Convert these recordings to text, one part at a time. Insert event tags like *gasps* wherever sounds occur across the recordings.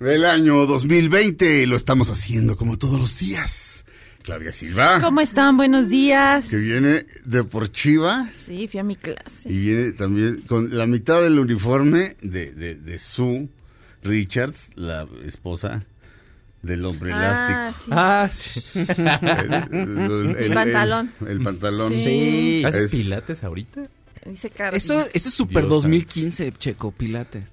del año 2020 y lo estamos haciendo como todos los días. Claudia Silva. ¿Cómo están? Buenos días. Que viene de Porchiva. Sí, fui a mi clase. Y viene también con la mitad del uniforme de, de, de Sue Richards, la esposa del hombre Ah, elástico. sí. Ah, sí. El, El pantalón. El, pantalón. Sí. ¿Haces Es- pilates ahorita? Dice Carlos. Eso, eso es super Dios 2015, Checo, Pilates.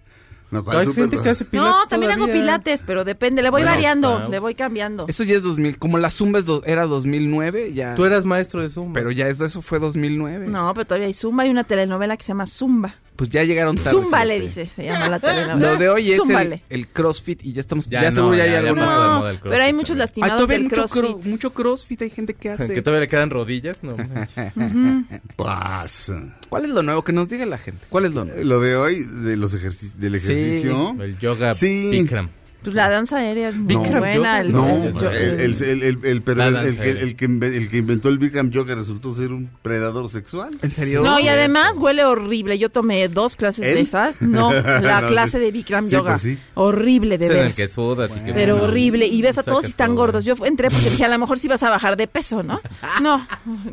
No, ¿cuál Hay super- gente que hace pilates No, también hago pilates, pero depende, le voy Bueno, variando, le voy cambiando. Eso ya es 2000. Como la Zumba es do- era 2009, ya. Tú eras maestro de Zumba. Pero ya eso, eso fue 2009. No, pero todavía hay Zumba, hay una telenovela que se llama Zumba. Pues ya llegaron tarde. Zumba le fíjate. dice, se llama la telenovela. Lo de hoy es el, Zúmbale. el CrossFit y ya estamos. Ya, Ya no, seguro ya hay ya- ya algunos. pasó de No, moda el crossfit pero hay muchos también. Ay, lastimados todavía hay del mucho, crossfit. cro- mucho CrossFit, hay gente que hace. Que todavía le quedan rodillas, no. *laughs* Pasa. ¿Cuál es lo nuevo? Que nos diga la gente. ¿Cuál es lo nuevo? Lo de hoy, de los ejerci- del ejercicio. El yoga Sí. Bikram. Pues la danza aérea es muy Bikram buena. No, el- el, el, pero que, aérea. el, que, inve- el que inventó el Bikram Yoga resultó ser un predador sexual. ¿En serio? No, y además huele horrible. Yo tomé dos clases de esas. No, *laughs* la No, clase de Bikram Sí, Yoga. pues sí. Horrible, de veras. que sudas y que... Pero horrible. Y ves a todos y están todo. gordos. Yo entré porque dije, a lo mejor sí vas a bajar de peso, ¿no? *laughs* No,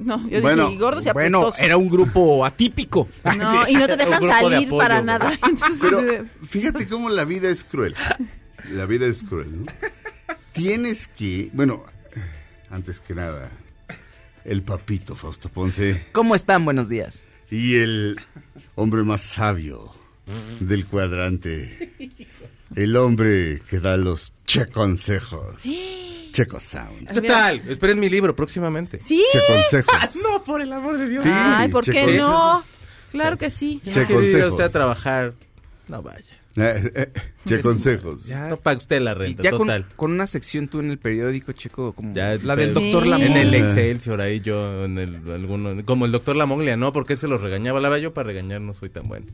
no. Yo Bueno, dije, y gordos y Bueno, apestosos. era un grupo atípico. No, y no te *laughs* dejan de salir apoyo, para nada. Entonces, Pero fíjate cómo la vida es cruel. La vida es cruel, ¿no? Tienes que, bueno, antes que nada, el papito Fausto Ponce ¿Cómo están? Buenos días. y el hombre más sabio del cuadrante. El hombre que da los che consejos. *gasps* Checo Sound. ¿Qué tal? Esperen mi libro próximamente. sí. Che consejos. *laughs* No, por el amor de Dios. Sí, Ay, ¿por che qué consejos. no? Claro que sí. Che ¿Quiere ir a consejos. usted a trabajar? No vaya. Eh, eh, che consejos. Ya. No pague usted la renta, ya total. con una sección tú en el periódico, Checo, como Ya, la del doctor. Lamont. En el Excelsior, ahí yo, en el, alguno, como el doctor Lamoglia, ¿no? Porque se los regañaba. La verdad, yo para regañar no soy tan bueno.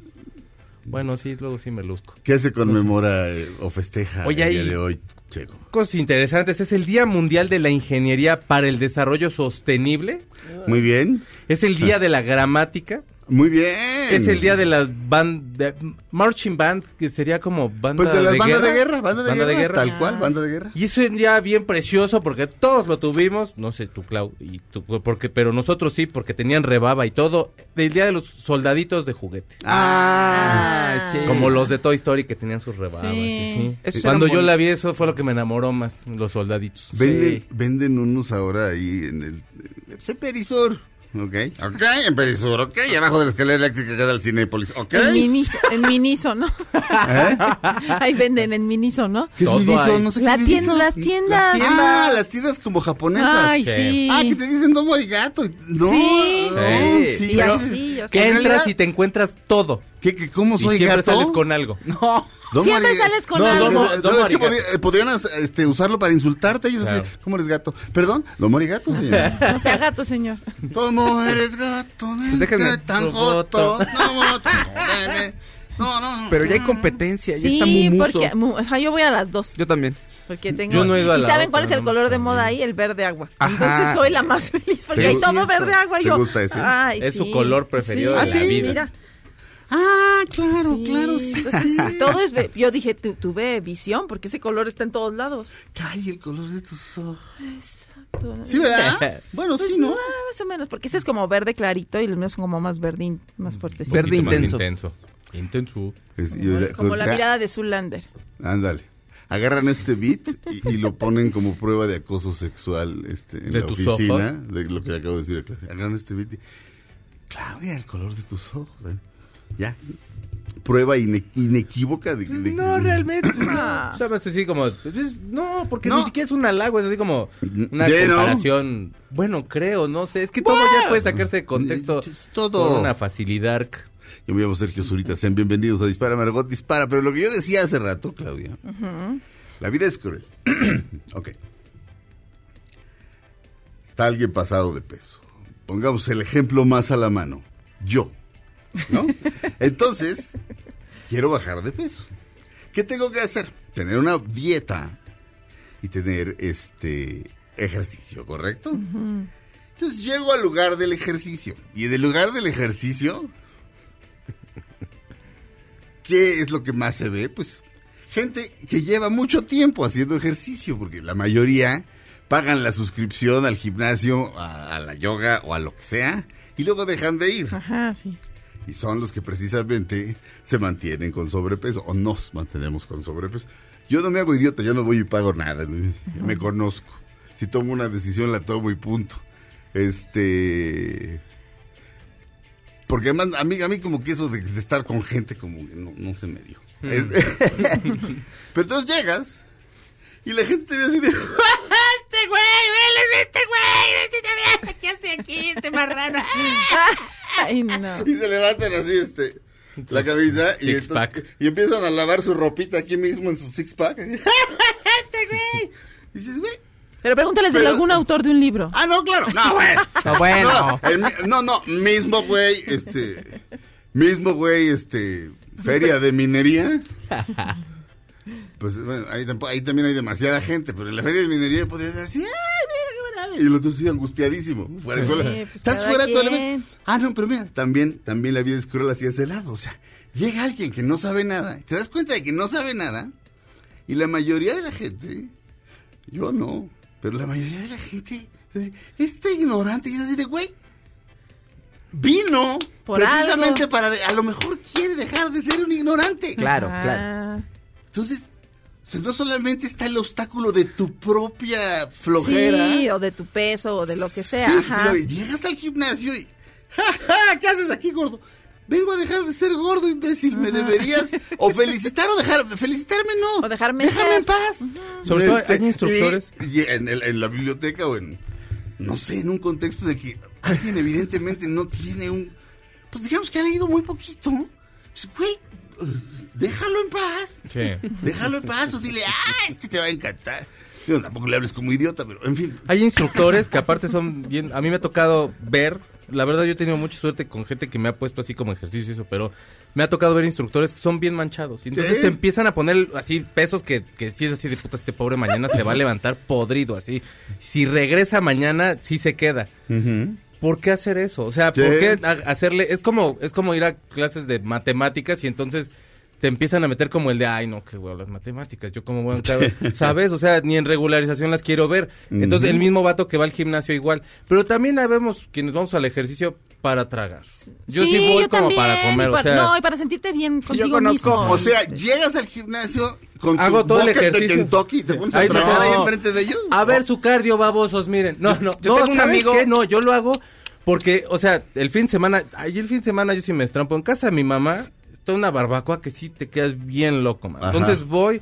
Bueno, sí, luego sí me luzco. ¿Qué se conmemora eh, o festeja Oye, el día ahí- de hoy, Checo? Cosas interesantes. Es el Día Mundial de la Ingeniería para el Desarrollo Sostenible. Muy bien. Es el Día de la Gramática. Muy bien. Es el Día de las band... de- marching Band, que sería como banda Pues de las de bandas guerra. de guerra, banda de, Banda guerra, de guerra. tal cual, banda de guerra. Y es un día bien precioso porque todos lo tuvimos, no sé tú Clau, y tú, porque, pero nosotros sí, porque tenían rebaba y todo, el día de los soldaditos de juguete. Ah, Ay, sí. Como los de Toy Story que tenían sus rebabas. Sí. sí. Cuando yo la vi, eso fue lo que me enamoró más, los soldaditos. Venden, Sí. venden unos ahora ahí en el... Perisur. Ok, ok, en Perisur, ok, y abajo de la escalera eléctrica queda el Cinépolis, ok. En Miniso, en Miniso, ¿no? ¿Eh? *laughs* Ahí venden en Miniso, ¿no? ¿Qué es Miniso? No sé qué es tienda, Miniso. las tiendas. Ah, las tiendas como japonesas. Ay, Sí. sí. Ah, que te dicen. No, Sí. no, Sí. sí. Y pero- así, Que entras y te encuentras todo. ¿Qué, qué, ¿Cómo Y soy siempre gato? sales con algo. *laughs* No. Domo Siempre arigato. sales con No, algo. no, domo es que eh, podrían este, usarlo para insultarte. Ellos Claro. así, ¿cómo eres gato? Perdón, domo arigato, señor. No sea gato, señor. ¿Cómo eres gato? Pues déjenme- tan joto. No, no, no, no. Pero ya hay competencia, ya Sí, está porque mu- ajá, yo voy a las dos. Yo también. Porque tengo... Yo no he ido a ¿Y la saben otra, cuál es el no, color de moda ahí? El verde agua. Ajá. Entonces soy la más feliz porque ¿Te hay todo verde agua. y ¿Te yo, gusta ese? Ay, Es su sí. color preferido Sí. de la Ah, sí, vida. mira. Ah, claro, Sí, claro, sí. entonces, *laughs* todo es... ve- Yo dije, tu- tuve visión porque ese color está en todos lados. Ay, el color de tus ojos. Exacto. Sí, ¿verdad? *laughs* Bueno, Pues, sí, ¿no? más o menos, porque ese es como verde clarito y los míos son como más verde, in- más fuertecitos. Verde más intenso. intenso. Intenso. Es- Como, yo- como la mirada de Zulander. Ándale. agarran este beat y, y lo ponen como prueba de acoso sexual este, en ¿De la tus oficina, ojos? de lo que acabo de decir a Claudia. Agarran este beat y, Claudia, el color de tus ojos. ¿eh? Ya, prueba ine- inequívoca de, de que- No, realmente. No, sabes así como. es- no, porque No. ni siquiera es un halago, es así como una Sí, ¿no? comparación. Bueno, creo, no sé. Es que todo ya puede sacarse de contexto Es todo. con una facilidad. Yo me llamo Sergio Zurita, sean bienvenidos a Dispara Margot Dispara, pero lo que yo decía hace rato, Claudia, la vida es cruel. *clears throat* ok. Está alguien pasado de peso. Pongamos el ejemplo más a la mano. Yo. ¿No? Entonces, quiero bajar de peso. ¿Qué tengo que hacer? Tener una dieta y tener este ejercicio, ¿correcto? Entonces llego al lugar del ejercicio. Y en el lugar del ejercicio, ¿qué es lo que más se ve? Pues gente que lleva mucho tiempo haciendo ejercicio, porque la mayoría pagan la suscripción al gimnasio, a, a la yoga o a lo que sea, y luego dejan de ir. Ajá, sí. Y son los que precisamente se mantienen con sobrepeso, o nos mantenemos con sobrepeso. Yo no me hago idiota, yo no voy y pago nada. Yo me conozco. Si tomo una decisión, la tomo y punto. Este... Porque además, a mí, a mí como que eso de, de estar con gente como que no, no se me dio. Es- *laughs* Pero entonces llegas y la gente te ve así de... *laughs* Este güey, vele, este güey, este *laughs* ¿qué hace aquí este marrano? *laughs* Ay, no. Y se levantan así, este, la camisa y, Six entonces- pack. y empiezan a lavar su ropita aquí mismo en su six pack. este güey. Y dices, güey. Pero pregúntales de algún autor de un libro. Ah, no, claro. No, bueno. No, bueno. No, el no, no, mismo güey, este, mismo güey, este, feria de minería. Pues bueno, ahí, ahí también hay demasiada gente, pero en la feria de minería podrías decir, ay, mira qué maravilla. Y el otro sí angustiadísimo. Fuera Sí, pues Estás fuera todo el quien. Ah, no, pero mira, también, también la vida es cruel así de ese lado. O sea, llega alguien que no sabe nada, te das cuenta de que no sabe nada, y la mayoría de la gente, yo no, pero la mayoría de la gente, está ignorante y es así de, güey, vino Por precisamente algo. para, de- a lo mejor quiere dejar de ser un ignorante. Claro, Ah, claro. Entonces, no solamente está el obstáculo de tu propia flojera. Sí, o de tu peso, o de lo que sea. Sí, Ajá. sino llegas al gimnasio y. ¡Ja, ja! ¿Qué haces aquí, gordo? Vengo a dejar de ser gordo, imbécil. Me deberías o *laughs* felicitar o dejar. Felicitarme no. O dejarme Déjame ser. en paz. Sobre todo hay instructores. y- y en, el- en la biblioteca o en. No sé, en un contexto de que alguien evidentemente no tiene un. Pues digamos que ha leído muy poquito. Pues, güey, déjalo en paz. Sí. Déjalo en paz o dile, ah, este te va a encantar. Tampoco le hables como idiota, pero en fin. Hay instructores que aparte son bien, a mí me ha tocado ver, la verdad yo he tenido mucha suerte con gente que me ha puesto así como ejercicio y eso, pero me ha tocado ver instructores que son bien manchados. Y entonces Sí. te empiezan a poner así pesos que, que si es así de puta, este pobre mañana se va a levantar podrido así. Si regresa mañana, sí se queda. ¿Por qué hacer eso? O sea, ¿por qué ha- hacerle? Es como, es como ir a clases de matemáticas y entonces te empiezan a meter como el de, ay, no, qué huevo las matemáticas, yo como voy a entrar?" *laughs* ¿sabes? O sea, ni en regularización las quiero ver. Entonces, el mismo vato que va al gimnasio igual. Pero también vemos quienes vamos al ejercicio para tragar. Yo sí, voy yo como también, para comer, y o sea... No, y para sentirte bien contigo conozco. mismo. O sea, llegas al gimnasio con Hago tu todo el de. Kentucky y te pones a Ay, no. ahí enfrente de ellos. A ver su cardio, babosos, miren. No, no, yo no, tengo un ¿sabes amigo- qué? No, yo lo hago porque, o sea, el fin de semana, ay, el fin de semana yo sí me estrampo en casa de mi mamá, está una barbacoa que sí te quedas bien loco, man. Ajá. Entonces voy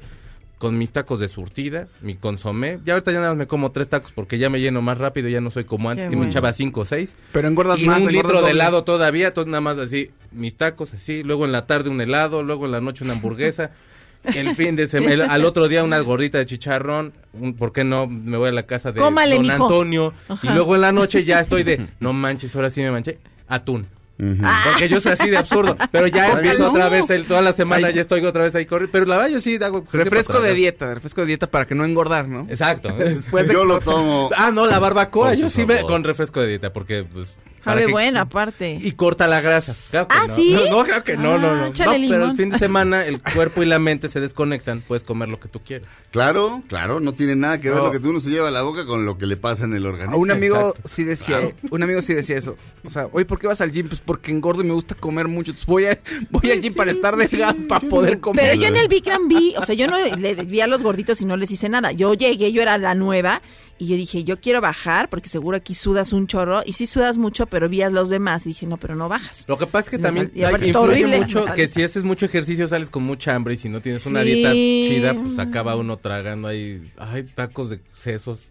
con mis tacos de surtida, mi consomé. Ya ahorita ya nada más me como tres tacos porque ya me lleno más rápido, ya no soy como antes Qué que me bueno. echaba cinco o seis. Pero engordas Y más. un engordas litro de helado todavía, entonces nada más así, mis tacos así, luego en la tarde un helado, luego en la noche una hamburguesa, *laughs* el fin de semana, al otro día una gordita de chicharrón, un, ¿por qué no? Me voy a la casa de Cómale, don mijo. Antonio, y luego en la noche ya estoy de, no manches, ahora sí me manché, atún. Porque yo soy así de absurdo, pero ya *laughs* empiezo no. otra vez, el, toda la semana Ay. ya estoy otra vez ahí corriendo, pero la verdad yo sí hago... Refresco de dieta, refresco de dieta para que no engordar, ¿no? Exacto. *laughs* Después de Yo lo tomo. Ah, no, la barbacoa, Por yo sí me, con refresco de dieta, porque pues... Para Sabe que- buena, aparte. Y corta la grasa. Claro que Ah, no. ¿sí? No, no, claro que no, no, Ah, no. No, pero el fin de *laughs* semana el cuerpo y la mente se desconectan, puedes comer lo que tú quieres. Claro, claro, no tiene nada que ver No. lo que uno se lleva a la boca con lo que le pasa en el organismo. A un amigo Exacto. sí decía, un amigo sí decía eso. O sea, oye, ¿por qué vas al gym? Pues porque engordo y me gusta comer mucho. Entonces voy, a, *laughs* voy al gym para estar delgado, para poder comer. Pero yo en el Bikram vi, o sea, yo no le vi a los gorditos y no les hice nada. Yo llegué, yo era la nueva y yo dije, yo quiero bajar porque seguro aquí sudas un chorro. Y sí sudas mucho, pero vi a los demás y dije, no, pero no bajas. Lo que pasa es que también sal- y aparte hay- está influye horrible, mucho que si haces mucho ejercicio sales con mucha hambre y si no tienes una dieta chida, pues acaba uno tragando ahí, ay, tacos de sesos.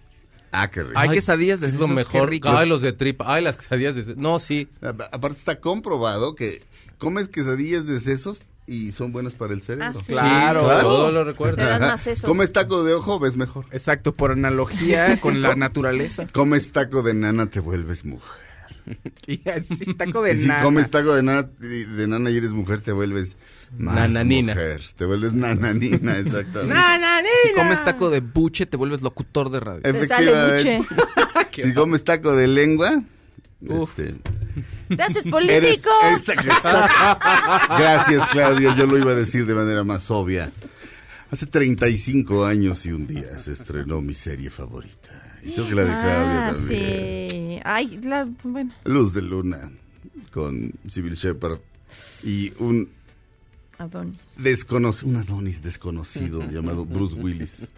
Ah, qué rico. Hay quesadillas de es lo sesos, mejor. qué rico. Ay, los de tripa, ay, las quesadillas de sesos. No, sí. A- Aparte está comprobado que comes quesadillas de sesos y son buenas para el cerebro. Ah, sí. Claro. Sí, Claro. todo lo sesos. *laughs* Comes taco de ojo, ves mejor. Exacto, por analogía con la naturaleza. *laughs* Comes taco de nana, te vuelves mujer. *laughs* Y así, taco de y si nana. comes taco de nana, y- de nana y eres mujer, te vuelves más Nananina. mujer. Te vuelves nananina, exactamente. Si comes taco de buche, te vuelves locutor de radio. Te sale Efectivamente. si comes taco de lengua, este, Te haces eres... político. exacto, exacto. Gracias, Claudia. Yo lo iba a decir de manera más obvia. Hace 35 años y un día se estrenó mi serie favorita. Y creo que la de Claudia ah, también. sí. Ay, la, bueno. Luz de Luna con Civil Shepard y un Adonis. desconocido, un Adonis desconocido llamado Bruce Willis.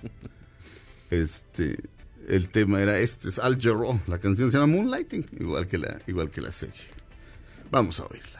Este, el tema era este, es Al Jarreau. La canción se llama Moonlighting, igual que la, igual que la serie. Vamos a oírla.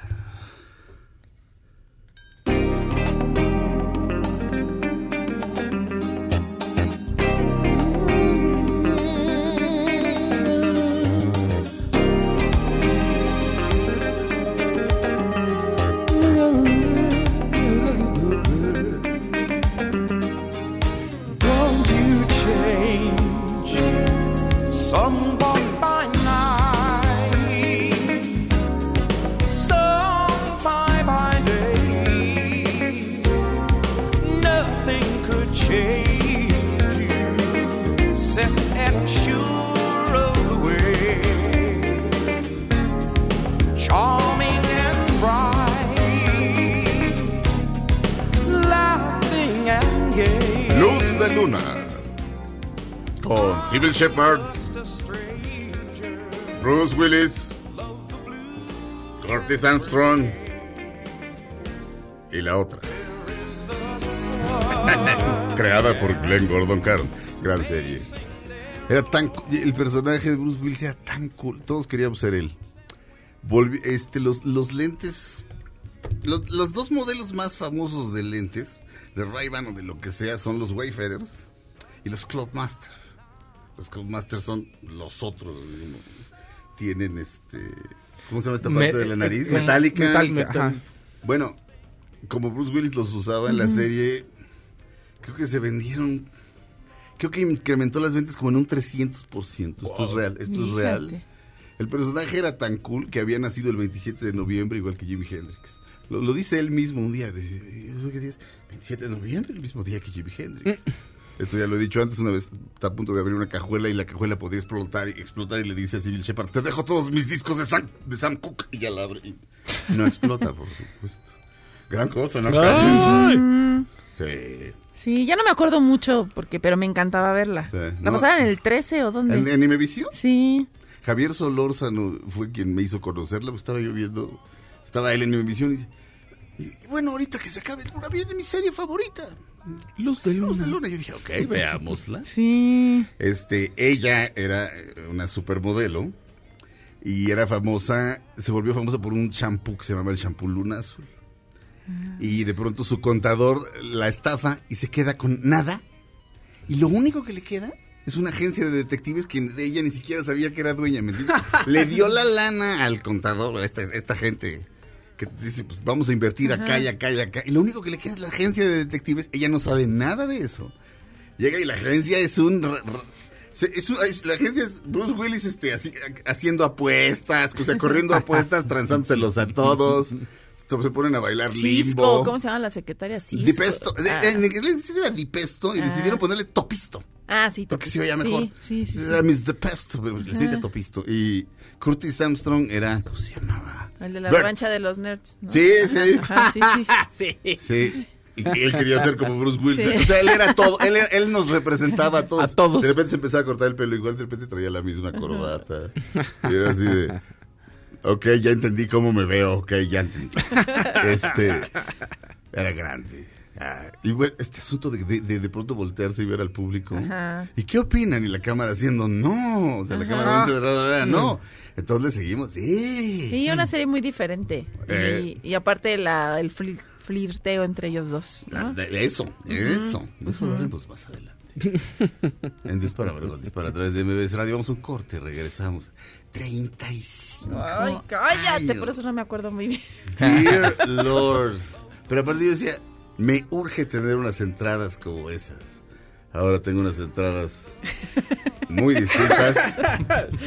Luna con Civil Shepard, Bruce Willis, Curtis Armstrong y la otra. *laughs* Creada por Glenn Gordon Carn. Gran serie. Era tan el personaje de Bruce Willis era tan cool. Todos queríamos ser él. Este, los, los lentes. Los, los dos modelos más famosos de lentes, de Ray-Ban o de lo que sea, son los Wayfarers y los Clubmaster. Los Clubmaster son los otros. digamos. Tienen este. ¿Cómo se llama esta parte Me- de la nariz? eh, Metálica. metálica, ajá. Bueno, como Bruce Willis los usaba en la serie, creo que se vendieron. Creo que incrementó las ventas como en un 300%. Esto es real, esto es real. El personaje era tan cool que había nacido el 27 de noviembre, igual que Jimi Hendrix. Lo, lo dice él mismo un día. de- ¿Eso qué día es? 27 de noviembre, el mismo día que Jimi Hendrix. Esto ya lo he dicho antes, una vez está a punto de abrir una cajuela y la cajuela podría explotar y explotar y le dice a Civil Shepard, te dejo todos mis discos de Sam, de Sam Cooke y ya la abre. Y no explota, por supuesto. Gran cosa, ¿no? Sí. Sí, ya no me acuerdo mucho, porque pero me encantaba verla. Sí, ¿La no. pasaban en el 13 o dónde? ¿En, en Imevisión? Sí. Javier Solórzano fue quien me hizo conocerla, porque estaba yo viendo, estaba él en mi emisión y dice, y bueno, ahorita que se acabe el programa viene mi serie favorita, Luz de Luz luna. de Luna. Yo dije, ok, *laughs* veámosla. Sí. Este, ella era eh, una supermodelo y era famosa, se volvió famosa por un shampoo que se llamaba el shampoo Luna Azul. Y de pronto su contador la estafa y se queda con nada. Y lo único que le queda es una agencia de detectives que ella ni siquiera sabía que era dueña, ¿me entiendes? *laughs* Le dio la lana al contador, a esta, esta gente que dice, pues vamos a invertir acá y acá y acá. Y lo único que le queda es la agencia de detectives. Ella no sabe nada de eso. Llega y la agencia es un... es es- la agencia es Bruce Willis este, así, haciendo apuestas, o sea, corriendo apuestas, *laughs* tranzándoselos a todos. Se ponen a bailar Cisco, limbo. ¿cómo se llama la secretaria? Cisco. Dipesto. Ah. En inglés se llama dipesto y Ah. decidieron ponerle topisto. Ah, sí, Porque se oía mejor. Sí, sí, sí. sí. Era Miss The Pest, le siente Topisto. Y Curtis Armstrong era, ¿cómo se llamaba? El de la Bert. revancha de los nerds. ¿no? Sí, sí. Ajá, sí, sí. *laughs* Sí. Sí. Y él quería ser como Bruce Willis. Sí. O sea, él era todo. Él, era- él nos representaba a todos. A todos. De repente se empezaba a cortar el pelo igual, de repente traía la misma corbata. Y era así de. Ok, ya entendí cómo me veo. Ok, ya entendí. *laughs* Este. Era grande. Ah, y bueno, este asunto de, de, pronto voltearse y ver al público. Ajá. ¿Y qué opinan? Y la cámara haciendo no. O sea, la Ajá. cámara bien cerrada, no. Entonces le seguimos. Sí. Sí, una serie muy diferente. Eh. Y, y aparte la, el flir- flirteo entre ellos dos. ¿no? De Eso, eso. Eso hablaremos más adelante. En Dispara, Margot, Dispara a través de MBS Radio. Vamos a un corte, regresamos. 35 Ay, cállate, años. por eso no me acuerdo muy bien. Dear *laughs* Lord. Pero aparte yo decía, me urge tener unas entradas como esas. Ahora tengo unas entradas muy distintas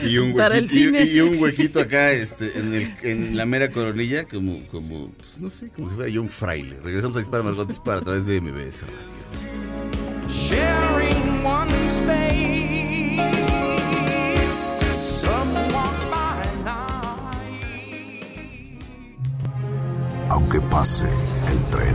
y un huequito, y- un huequito acá este, en, el- en la mera coronilla como, como pues, no sé, como si fuera yo un fraile. Regresamos a Dispara, Margot, Dispara a través de MBS Radio. Aunque pase el tren,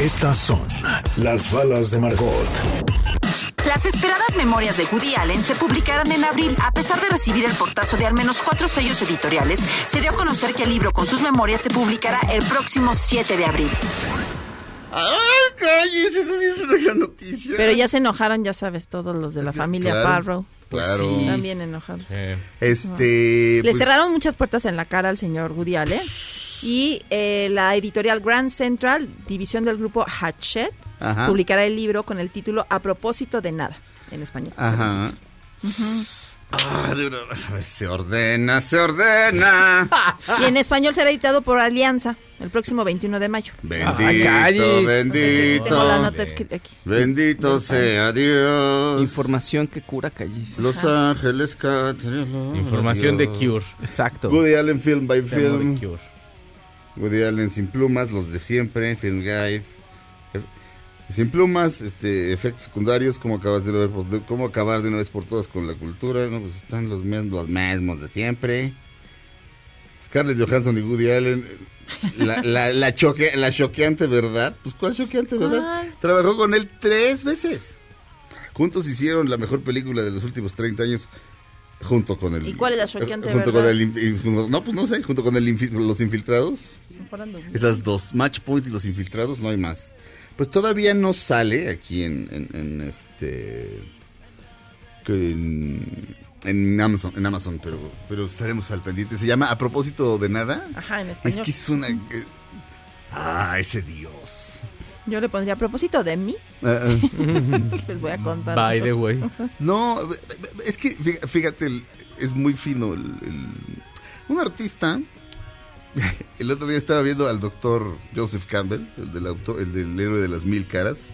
Estas son las balas de Margot. Las esperadas memorias de Woody Allen se publicarán en abril. A pesar de recibir el portazo de al menos cuatro sellos editoriales, se dio a conocer que el libro con sus memorias se publicará el próximo 7 de abril. ¡Ay, calles! Eso sí es una gran noticia. Pero ya se enojaron, ya sabes, todos los de la familia Claro, Farrow. claro. Sí. También enojados. Este. Le pues, cerraron muchas puertas en la cara al señor Woody Allen. Y eh, la editorial Grand Central, división del grupo Hachette, Ajá. publicará el libro con el título A propósito de nada, en español. Ajá. Ah, de una- a ver, se ordena, se ordena. *laughs* Y en español será editado por Alianza el próximo 21 de mayo. Bendito, calles. bendito. Tengo la nota escrita aquí. Bendito sea Dios. Información que cura calles. Los Ángeles Cathedral. Información de Dios. Cure. Exacto. Woody Allen Film by Film. Woody Allen sin plumas, los de siempre, Film Guide. Sin plumas, este, efectos secundarios, cómo acabas de por- de- cómo acabar de una vez por todas con la cultura, no, pues están los mismos, los mismos de siempre. Scarlett Johansson y Woody Allen, la, la, la, choque, la choqueante verdad, pues ¿cuál choqueante verdad? Trabajó con él tres veces. Juntos hicieron la mejor película de los últimos 30 años junto con el ¿Y cuál es la choqueante junto verdad? con el inf- junto- no pues no sé junto con el los infiltrados. Esas dos Match Point y los infiltrados no hay más. Pues todavía no sale aquí en, en, en este en, en Amazon en Amazon pero pero estaremos al pendiente. Se llama a propósito de nada. Ajá, en es español. que es una eh, ah ese Dios Yo le pondría a propósito de mí. Ah, ah. *laughs* Les voy a contar. By the way. No, es que fí- fíjate, es muy fino. el- el- un artista, *laughs* el otro día estaba viendo al doctor Joseph Campbell, el del, autor, el del héroe de las mil caras.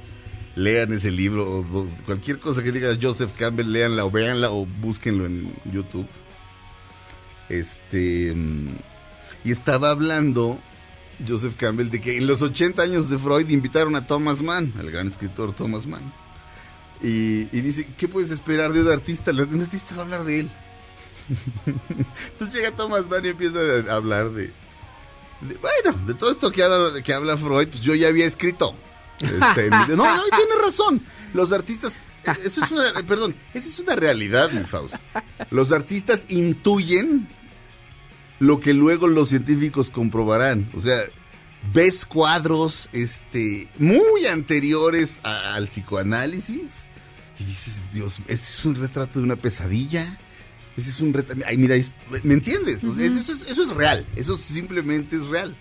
Lean ese libro, o cualquier cosa que diga Joseph Campbell, leanla o véanla o búsquenlo en YouTube. Este. mm, Y estaba hablando Joseph Campbell de que en los 80 años de Freud invitaron a Thomas Mann, al gran escritor Thomas Mann. Y, y dice, ¿qué puedes esperar de un artista? Un artista va a hablar de él. *laughs* Entonces llega Thomas Mann y empieza a hablar de, de- bueno, de todo esto que habla, que habla Freud, pues yo ya había escrito. Este, *laughs* no, no, y tiene razón. Los artistas, eso es una, perdón, esa es una realidad, mi Faust. Los artistas intuyen lo que luego los científicos comprobarán. O sea, ves cuadros este, muy anteriores a- al psicoanálisis y dices, Dios, ese es un retrato de una pesadilla. Ese es un retrato. Ay, mira, es- ¿me entiendes? Eso, es, eso es real. Eso simplemente es real.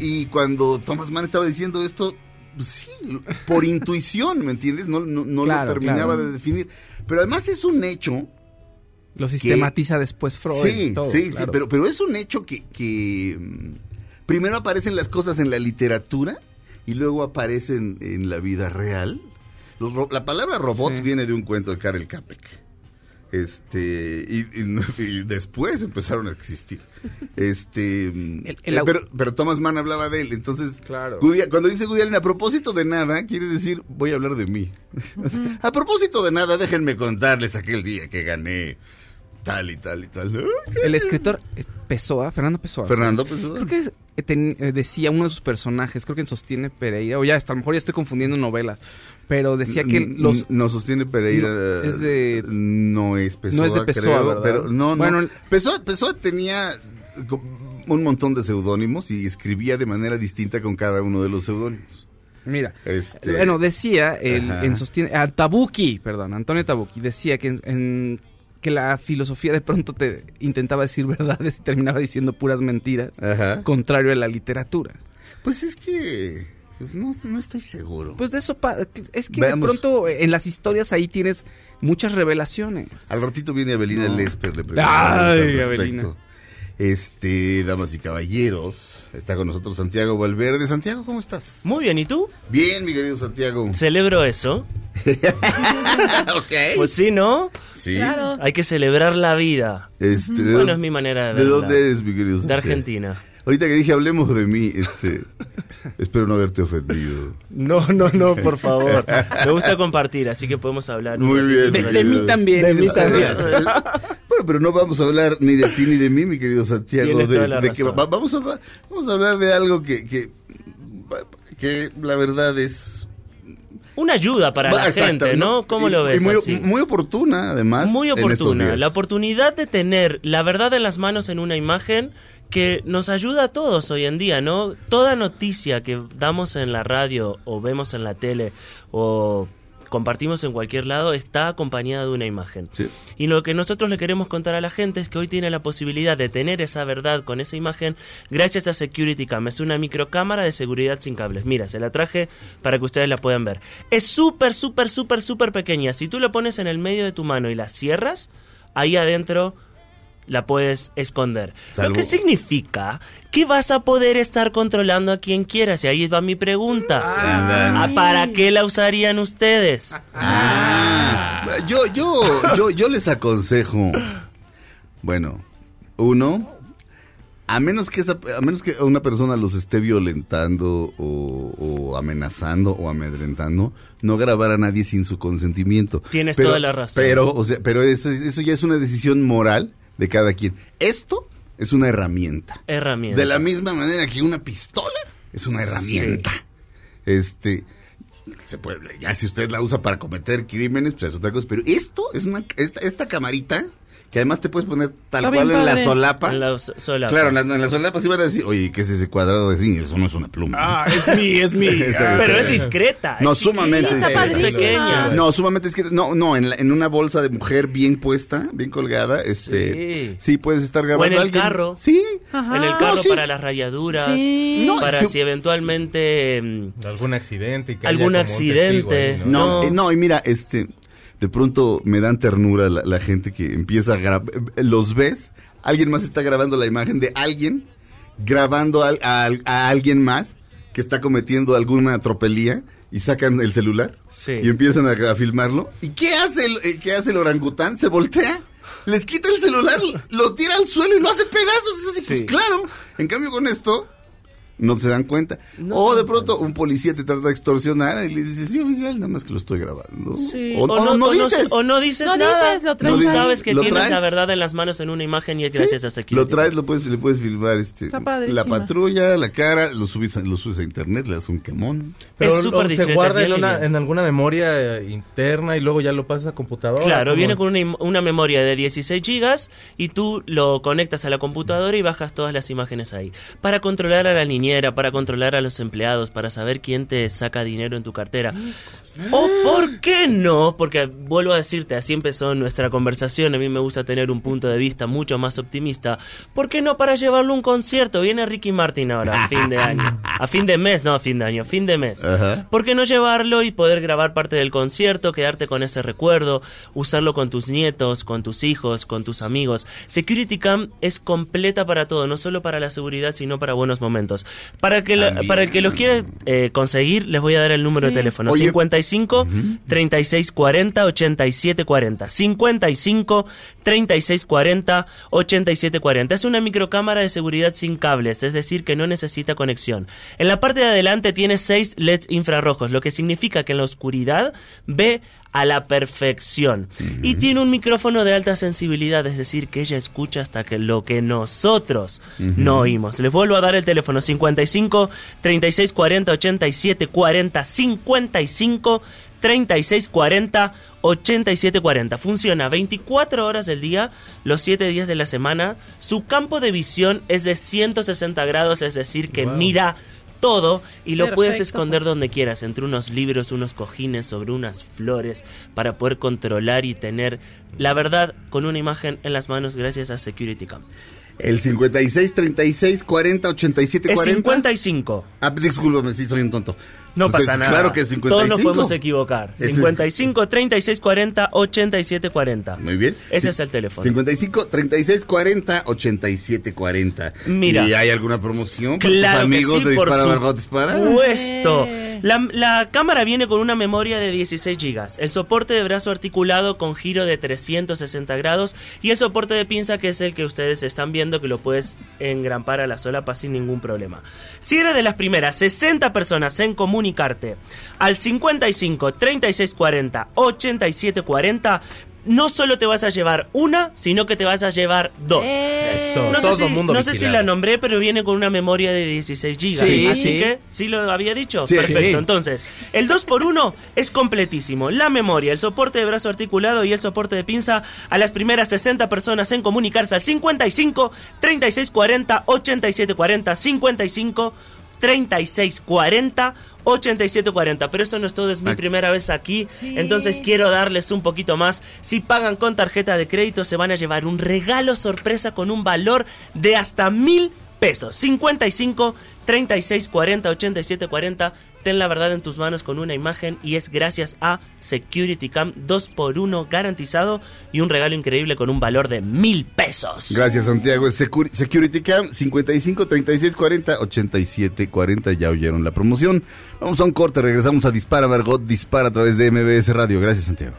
Y cuando Thomas Mann estaba diciendo esto, pues sí, por *laughs* intuición, ¿me entiendes? No, no, no Claro, lo terminaba claro. de definir. Pero además es un hecho Lo sistematiza después Freud. Sí, todo, sí, claro. sí, pero, pero es un hecho que, que, mm, primero aparecen las cosas en la literatura y luego aparecen en la vida real. Los la palabra robot Sí. viene de un cuento de Karel Capek. Este, y, y no- *laughs* y después empezaron a existir. Este, el eh, pero, pero Thomas Mann hablaba de él, entonces, Claro. Woody- cuando dice Woody Allen, a propósito de nada, quiere decir, voy a hablar de mí. *laughs* a propósito de nada, déjenme contarles aquel día que gané tal y tal y tal. El escritor eh, Pessoa, Fernando Pessoa. Fernando. Pessoa. Creo que es- eh, ten- eh, decía uno de sus personajes, creo que en Sostiene Pereira, o ya hasta a lo mejor ya estoy confundiendo novelas, pero decía que los... no sostiene Pereira No, es de- no es Pessoa, no es de Pessoa, pero no no Bueno, Pessoa, Pessoa tenía un montón de seudónimos y escribía de manera distinta con cada uno de los seudónimos Mira, Este- bueno, decía el, en Sostiene... Tabucchi, perdón, Antonio Tabucchi, decía que en- en que la filosofía de pronto te intentaba decir verdades y terminaba diciendo puras mentiras, Ajá. contrario a la literatura. pues es que pues no, no estoy seguro Pues de eso es que Veamos. de pronto eh, en las historias ahí tienes muchas revelaciones. al ratito viene Abelina No. Lesper le Ay, al respecto. Abelina. Este damas y caballeros está con nosotros Santiago Valverde Santiago cómo estás Muy bien, ¿y tú? bien mi querido Santiago Celebro eso. *laughs* ok Pues sí, ¿no? sí Claro. Hay que celebrar la vida. Este, ¿de Bueno, dónde- es mi manera de ¿De verla. dónde eres, mi querido De Santiago? Argentina. Ahorita que dije hablemos de mí, este, *laughs* espero no haberte ofendido. No, no, no, por favor. Me gusta compartir, así que podemos hablar. Muy bien, De, de mí también. De mí también. Bueno, pero no vamos a hablar ni de ti ni de mí, mi querido Santiago. Tienes De, toda la de que razón. vamos, a, vamos a hablar de algo que, que, que la verdad es... Una ayuda para la gente, ¿no? ¿Cómo Y- lo ves y muy, así? muy oportuna, además. Muy en estos oportuna. días. La oportunidad de tener la verdad en las manos en una imagen que nos ayuda a todos hoy en día, ¿no? Toda noticia que damos en la radio o vemos en la tele o compartimos en cualquier lado está acompañada de una imagen. Sí. Y lo que nosotros le queremos contar a la gente es que hoy tiene la posibilidad de tener esa verdad con esa imagen gracias a Security Cam. Es una microcámara de seguridad sin cables. Mira, se la traje para que ustedes la puedan ver. Es súper, súper, súper, súper pequeña. Si tú la pones en el medio de tu mano y la cierras, ahí adentro la puedes esconder. Salvo- Lo que significa que vas a poder estar controlando a quien quieras. Y ahí va mi pregunta. ¿Ah, ¿Para qué la usarían ustedes? Ah, yo, yo, yo, yo les aconsejo. Bueno, uno, a menos que esa, a menos que una persona los esté violentando o, o amenazando o amedrentando, no grabar a nadie sin su consentimiento. Tienes Pero- toda la razón. Pero, o sea, pero eso, eso ya es una decisión moral de cada quien. Esto es una herramienta. Herramienta. De la misma manera que una pistola es una herramienta. Este se puede, ya si usted la usa para cometer crímenes, pues es otra cosa. Pero esto es una, esta, esta camarita que además te puedes poner tal Está cual en la solapa. En la so- solapa. Claro, en la, en la solapa sí van a decir, oye, ¿qué es ese cuadrado de cine? Eso no es una pluma. Ah, es mi, es mi. *laughs* Esa- Pero es discreta. No, es sumamente Está es pequeña. No, sumamente es que no, no, en, la- en una bolsa de mujer bien puesta, bien colgada, este, Sí. sí, puedes estar grabando O en el alguien. carro. Sí. Ajá. En el carro No, sí, para las rayaduras. Sí. No, para si eventualmente. mm, Algún accidente. Y que Algún haya como un accidente. testigo ahí, No, No. eh, no, y mira, este, de pronto me dan ternura la, la gente que empieza a grabar, los ves, alguien más está grabando la imagen de alguien, grabando al- a, a alguien más que está cometiendo alguna tropelía y sacan el celular Sí. y empiezan a, a filmarlo. ¿Y qué hace el, eh, qué hace el orangután? Se voltea. Les quita el celular, lo tira al suelo y lo hace pedazos. Es así, Sí. pues claro. En cambio con esto, no se dan cuenta. No o de pronto un policía te trata de extorsionar y le dices, sí, oficial, nada más que lo estoy grabando. Sí, O, o no, dices. o no dices No nada. dices, lo traes sabes que Lo tienes traes. la verdad en las manos en una imagen y es Sí, gracias a Security. Lo traes, lo puedes, le puedes filmar este, la patrulla, la cara, lo subes, a, lo subes a internet, le das un quemón. Pero Es súper o se guarda en, una, en alguna memoria eh, interna y luego ya lo pasas a computadora. Claro, ¿cómo viene es? con una, una memoria de 16 gigas y tú lo conectas a la computadora y bajas todas las imágenes ahí. Para controlar a la niñez niñera, para controlar a los empleados, para saber quién te saca dinero en tu cartera. O por qué no, porque vuelvo a decirte, así empezó nuestra conversación, a mí me gusta tener un punto de vista mucho más optimista. ¿Por qué no para llevarlo a un concierto? Viene Ricky Martin ahora, a fin de *laughs* año. A fin de mes, no a fin de año, a fin de mes. ¿Por qué no llevarlo y poder grabar parte del concierto, quedarte con ese recuerdo, usarlo con tus nietos, con tus hijos, con tus amigos? Security Cam es completa para todo, no solo para la seguridad, sino para buenos momentos. Para, que la- para el que lo quiera eh, conseguir, les voy a dar el número de teléfono. Oye. 55 36 40 87 40. 55 36 40 87 40. Es una microcámara de seguridad sin cables, es decir, que no necesita conexión. En la parte de adelante tiene 6 LEDs infrarrojos, lo que significa que en la oscuridad ve a la perfección. Y tiene un micrófono de alta sensibilidad, es decir, que ella escucha hasta que lo que nosotros no oímos. Les vuelvo a dar el teléfono 55 36 40 87 40 55 36 40 87 40. Funciona 24 horas del día, los 7 días de la semana. Su campo de visión es de 160 grados, es decir, que mira todo y lo puedes esconder donde quieras, entre unos libros, unos cojines, sobre unas flores, para poder controlar y tener la verdad con una imagen en las manos gracias a Security Cam. El 56, 36, 40, 87, Es 40. 55. Ah, discúlpame, sí, soy un tonto. No Pues, pasa nada. Claro que es 55. Todos nos podemos equivocar. Ese- 55, 36, 40, 87, 40. Muy bien. Ese es el teléfono. 55, 36, 40, 87, 40. Mira. ¿Y hay alguna promoción para Claro tus que amigos sí, de por Dispara Margot Dispara? supuesto. La, la cámara viene con una memoria de 16 GB, el soporte de brazo articulado con giro de 360 grados y el soporte de pinza que es el que ustedes están viendo que lo puedes engrampar a la solapa sin ningún problema. Si eres de las primeras 60 personas en comunicarte al 55 36 40 87 40 no solo te vas a llevar una, sino que te vas a llevar dos. Eso, No todo sé, si, mundo no sé si la nombré, pero viene con una memoria de 16 GB. Sí, así sí. que, ¿sí lo había dicho? Sí. Perfecto. Sí. Entonces, el 2x1 es completísimo. La memoria, el soporte de brazo articulado y el soporte de pinza a las primeras 60 personas en comunicarse al 55 36 40 87 40 55 36 40 87 40. Pero esto no es todo, es mi primera vez aquí. Entonces quiero darles un poquito más. Si pagan con tarjeta de crédito, se van a llevar un regalo sorpresa con un valor de hasta mil pesos. 55 36 40 87 40. Ten la verdad en tus manos con una imagen y es gracias a Security Cam 2x1 garantizado y un regalo increíble con un valor de mil pesos. Gracias, Santiago. Secur- Security Cam 55 36 40 87 40. Ya oyeron la promoción. Vamos a un corte. Regresamos a Dispara Margot Dispara a través de MBS Radio. Gracias, Santiago.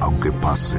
Aunque pase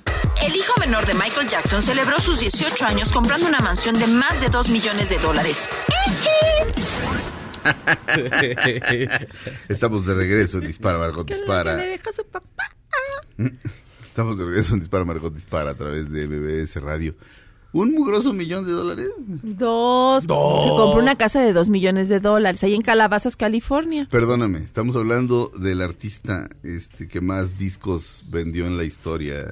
El hijo menor de Michael Jackson celebró sus 18 años comprando una mansión de más de 2 millones de dólares. *laughs* Estamos de regreso en Dispara Margot Que le Dispara. deja su papá. Estamos de regreso en Dispara Margot Dispara a través de MBS Radio. ¿Un mugroso millón de dólares? Dos. Se compró una casa de dos millones de dólares ahí en Calabazas, California. Perdóname, estamos hablando del artista este que más discos vendió en la historia.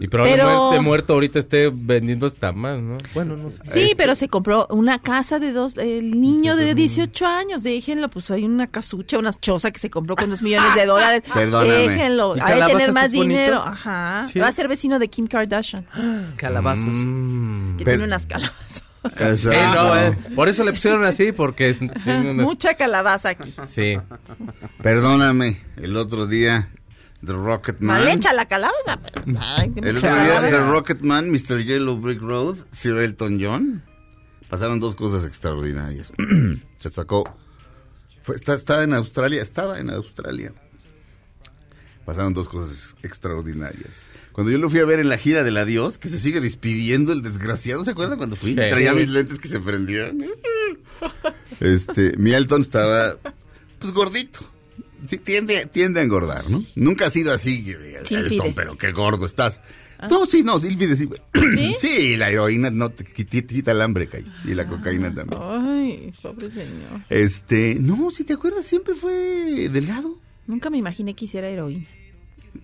Y probablemente Pero- muerto ahorita esté vendiendo hasta más, ¿no? Bueno, no sé. Sí, Este- pero se compró una casa de dos, el niño de 18 años, déjenlo, pues hay una casucha, una choza que se compró con dos millones de *laughs* dólares. Perdóname. Déjenlo, ¿Y ha de tener más bonito? dinero. Ajá. Sí. Va a ser vecino de Kim Kardashian, *gasps* Calabazas. Mm. Que Pero- tiene unas calabazas. Exacto. Eh, no, eh, por eso le pusieron así, porque... *laughs* unas- Mucha calabaza aquí. sí. Perdóname, el otro día The Rocket Man. Mal hecha la calabaza. pero- Ay, El otro día calabaza. The Rocket Man, Mr. Yellow Brick Road, Sir Elton John. Pasaron dos cosas extraordinarias. *clears throat* Se sacó. Fue, está, estaba en Australia, estaba en Australia. pasaron dos cosas extraordinarias. Cuando yo lo fui a ver en la gira del adiós, que se sigue despidiendo el desgraciado, ¿se acuerdan cuando fui? Sí. Traía mis lentes que se prendían. Este, mi Elton estaba, pues gordito. Sí, tiende, tiende a engordar, ¿no? Nunca ha sido así. Elton, pero qué gordo estás. No, sí, no, Sílfide sí. ¿Sí? *clears throat* Sí, la heroína no te quita, quita el hambre, Cay, y la cocaína también. Ay, pobre señor. Este, no, si te acuerdas, siempre fue delgado. Nunca me imaginé que hiciera heroína.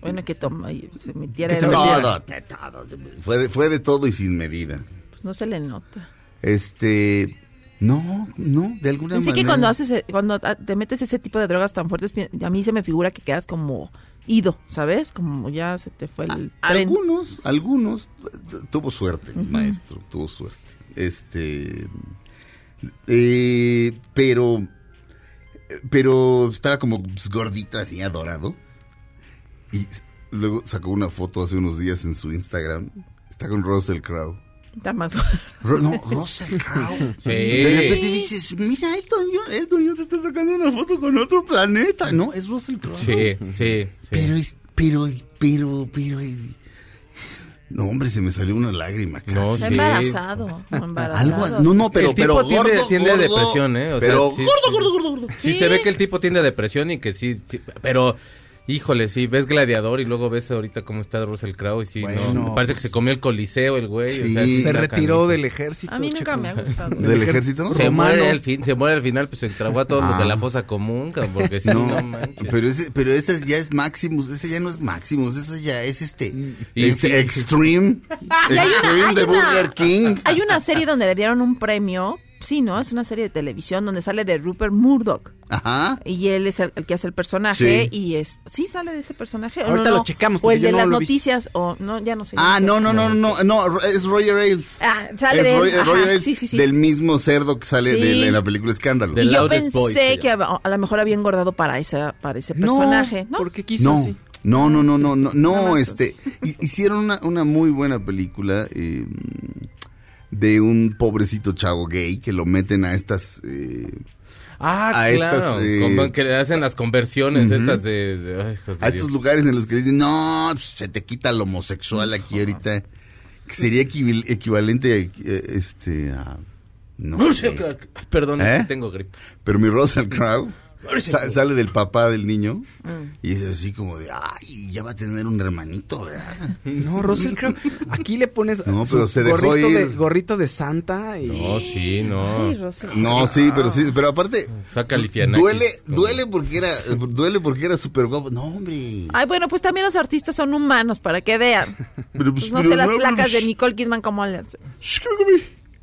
Bueno, que toma y se metiera Que se heroína. todo, de todo, fue de, fue de todo y sin medida. Pues no se le nota. Este, no, no, de alguna Pensé manera. que cuando haces, e- cuando ah, te metes ese tipo de drogas tan fuertes, a mí se me figura que quedas como ido, ¿sabes? Como ya se te fue el tren. Algunos, algunos, eh, tuvo suerte, el maestro, tuvo suerte. Este, eh, pero, pero estaba como pues, gordito, así, adorado. Y luego sacó una foto hace unos días en su Instagram. Está con Russell Crowe. Está más *laughs* Ro- no, Russell Crowe. Sí. De repente dices, mira, Elton John, Elton John se está sacando una foto con otro planeta. No, es Russell Crowe. Sí, sí, sí. Pero es, pero, pero, pero. No, hombre, se me salió una lágrima. casi. No, Está sí. embarazado. embarazado. Algo, no, no, pero, el tipo pero tiende, gordo, tiende a gordo, depresión, ¿eh? O sea, pero sí, gordo, sí. gordo, gordo, gordo. Sí, Sí. se ve que el tipo tiende a depresión y que sí, sí, pero híjole, sí, ves Gladiador y luego ves ahorita cómo está Russell Crowe y sí, Bueno. no, me parece que se comió el coliseo el güey. o sea, Se retiró del ejército. A mí nunca me ha gustado. ¿Del ejército? Se Romano. muere al fin, se muere al final, pues se tragó a todos los de la Ah. fosa común, porque sí, no, No, manches. pero ese, pero ese ya es Maximus, ese ya no es Maximus, ese ya es este, Y este sí. Extreme, *laughs* Y hay una- Extreme hay de una- Burger King. Hay una serie donde le dieron un premio. Sí, ¿no? Es una serie de televisión donde sale de Rupert Murdoch. Ajá. Y él es el, el que hace el personaje. Sí. Y es. Sí, sale de ese personaje. ¿o Ahorita no, lo checamos, O el de no las noticias. O no, ya no sé. Ah, no, no, no, no, no, es Roger Ailes. Ah, sale es de él. Roger, Ajá, Roger Ailes sí, sí, sí. del mismo cerdo que sale Sí. de, en la película Escándalo. Del Y yo Loudest Boy se pensé que a, a lo mejor había engordado para, esa, para ese personaje. ¿no? porque quiso No, así. no, no, no, no, no, no, este, hi- hicieron una, una muy buena película eh, de un pobrecito chavo gay que lo meten a estas, eh, Ah, a claro, estas, eh, que le hacen las conversiones estas de... ay, a Dios. estos lugares en los que le dicen, no, pues, se te quita lo homosexual aquí ahorita, que sería equival- equivalente a, eh, este, a, no sé. *laughs* Perdón, es ¿Eh? que tengo gripe. Pero mi Russell Crowe sa- sale del papá del niño Mm. y es así como de, ay, ya va a tener un hermanito, ¿verdad? No, Russell Crowe. Aquí le pones No, pero se dejó gorrito, ir. De, gorrito de santa y... No, sí, no. Ay. No, sí, pero sí, pero aparte Saca duele, como- duele porque era, duele porque era súper guapo. No, hombre. Ay, bueno, pues también los artistas son humanos, para que vean. Pero, Pues no sé las placas de Nicole Kidman cómo las...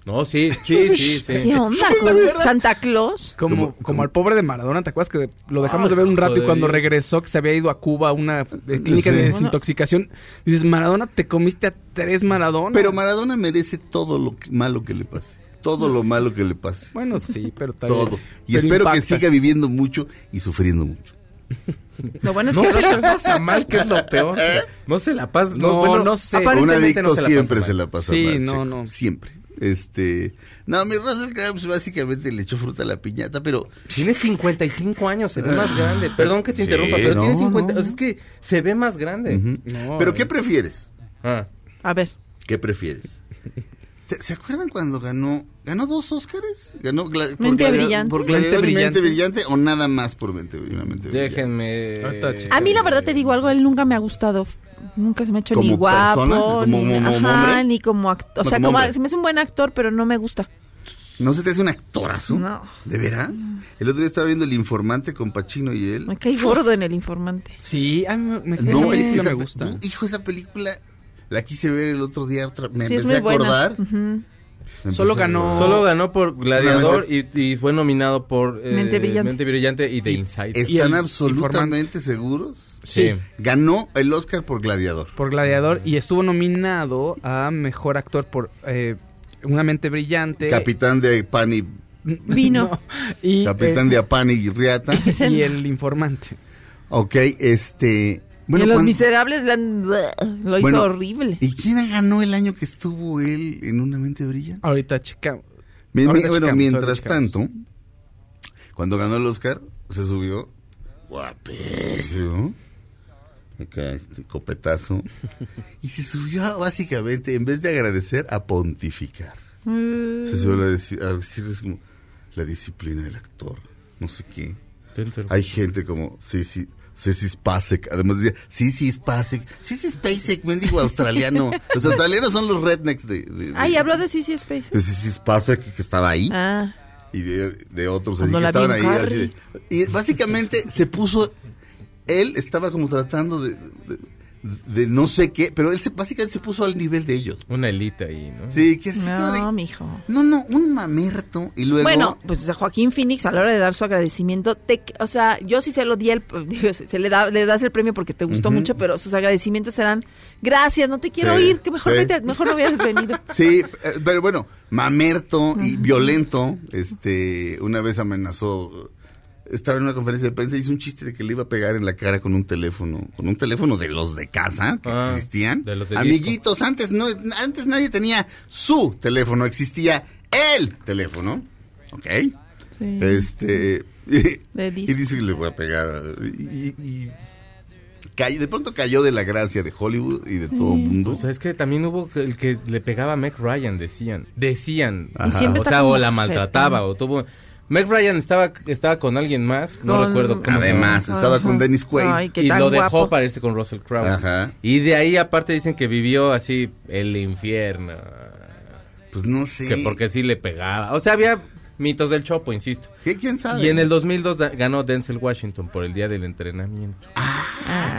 No, sí, sí, sí, sí. ¿Qué onda con Santa Claus? Como, Como- al pobre de Maradona, ¿te acuerdas que lo dejamos de ver un rato y cuando regresó que se había ido a Cuba a una eh, clínica Sí. de desintoxicación? Dices, Maradona, te comiste a tres Maradona. Pero Maradona merece todo lo malo que le pase. Todo lo malo que le pase. Bueno, sí, pero tal vez- Todo. Y pero espero que siga viviendo mucho y sufriendo mucho. *laughs* Lo bueno es No que se la pasa mal, que es lo peor. No se la pasa. No, No, bueno, no sé. Adicto no se la siempre pasa se mal. la pasa Sí, mal, no, Checo. no. Siempre. Este. No, mi Russell Crowe pues, básicamente le echó fruta a la piñata, pero. Tiene 55 años, se ve más grande. Perdón que te Sí, interrumpa, pero no, tiene 50. no. O sea, es que se ve más grande. No, pero eh. ¿qué prefieres? Ah. A ver. ¿Qué prefieres? ¿Te- ¿Se acuerdan cuando ganó ganó dos Óscares? ¿Ganó gla- por, Mente Brillante. por Mente Gladiador y Mente Brillante. Brillante o nada más por Mente, Mente Brillante? Déjenme. A mí la verdad te digo algo, él nunca me ha gustado. Nunca se me ha hecho ni ¿Como guapo, ni, como- como ajá, hombre? ni como actor. O No, sea, como se me hace un buen actor, pero no me gusta. ¿No se te hace un actorazo? No. ¿De veras? El otro día estaba viendo El Informante con Pacino y él. Me cae gordo en el informante. Sí, a mí me, esa No, película esa- me gusta. no, hijo, esa película la quise ver el otro día. otra- me Sí, empecé a acordar. Me Solo empecé ganó-. Solo ganó por Gladiador y, y fue nominado por eh, Mente Brillante. Mente Brillante y The Inside. Y ¿Están el absolutamente seguros? Sí. Ganó el Oscar por Gladiador. Por Gladiador y estuvo nominado a Mejor Actor por eh, Una Mente Brillante. Capitán de Pani, Vino. *laughs* No, y, capitán eh, de y Riata. *laughs* y El Informante. ok, este. y Bueno, en Los Miserables lo hizo Bueno, horrible. ¿Y quién ganó el año que estuvo él en Una Mente Brillante? Ahorita checamos. Mi- mi- Ahorita bueno, checamos, mientras checamos. tanto, cuando ganó el Oscar, se subió guapísimo acá, este, copetazo, y se subió a, básicamente, en vez de agradecer, a pontificar. Mm. Se decir, a decir es como la disciplina del actor, no sé qué. Hay gente como, sí, sí, Ceci Spacek, además decía, sí, sí, Spacek, sí, sí, Spacek, mendigo australiano. *laughs* Los australianos son los rednecks de... de, de- Ay, habló de CC Space. de Ceci Spacek, que estaba ahí Ah, y de, de otros así Cuando que la estaban vi ahí. así y básicamente se puso, él estaba como tratando de, de, de no sé qué, pero él se, básicamente se puso al nivel de ellos. Una elite ahí, ¿no? Sí, que de- no, mijo. no, no, un mamerto. Y luego... Bueno, pues a Joaquín Phoenix a la hora de dar su agradecimiento, te- o sea, yo sí se lo di el, *laughs* digo, se se le da, le das el premio porque te gustó mucho, pero sus agradecimientos serán, gracias, no te quiero Sí, ir, que mejor sí. vete, mejor no hubieras venido. *laughs* Sí, eh, pero bueno, mamerto y violento, este, una vez amenazó, estaba en una conferencia de prensa y hizo un chiste de que le iba a pegar en la cara con un teléfono, con un teléfono de los de casa que Ah, existían. de los de Amiguitos, antes no, antes nadie tenía su teléfono, existía el teléfono, ¿ok? Sí. Este, *laughs* y, De y disco. dice que le voy a pegar. Y, de pronto cayó de la gracia de Hollywood y de todo el mundo. Pues es que también hubo que- el que le pegaba a Meg Ryan, decían. Decían. Ajá. Y siempre o sea, o la maltrataba, o tuvo... Meg Ryan estaba, estaba con alguien más, no Con- recuerdo cómo Además, se estaba con Dennis Quaid. Ay, qué Y lo dejó guapo. para irse con Russell Crowe. Ajá. Y de ahí aparte dicen que vivió así el infierno. Pues no sé. Que porque sí le pegaba. O sea, había mitos del Chopo, insisto. ¿Qué, ¿Quién sabe? Y en el 2002 da- ganó Denzel Washington por el día del entrenamiento.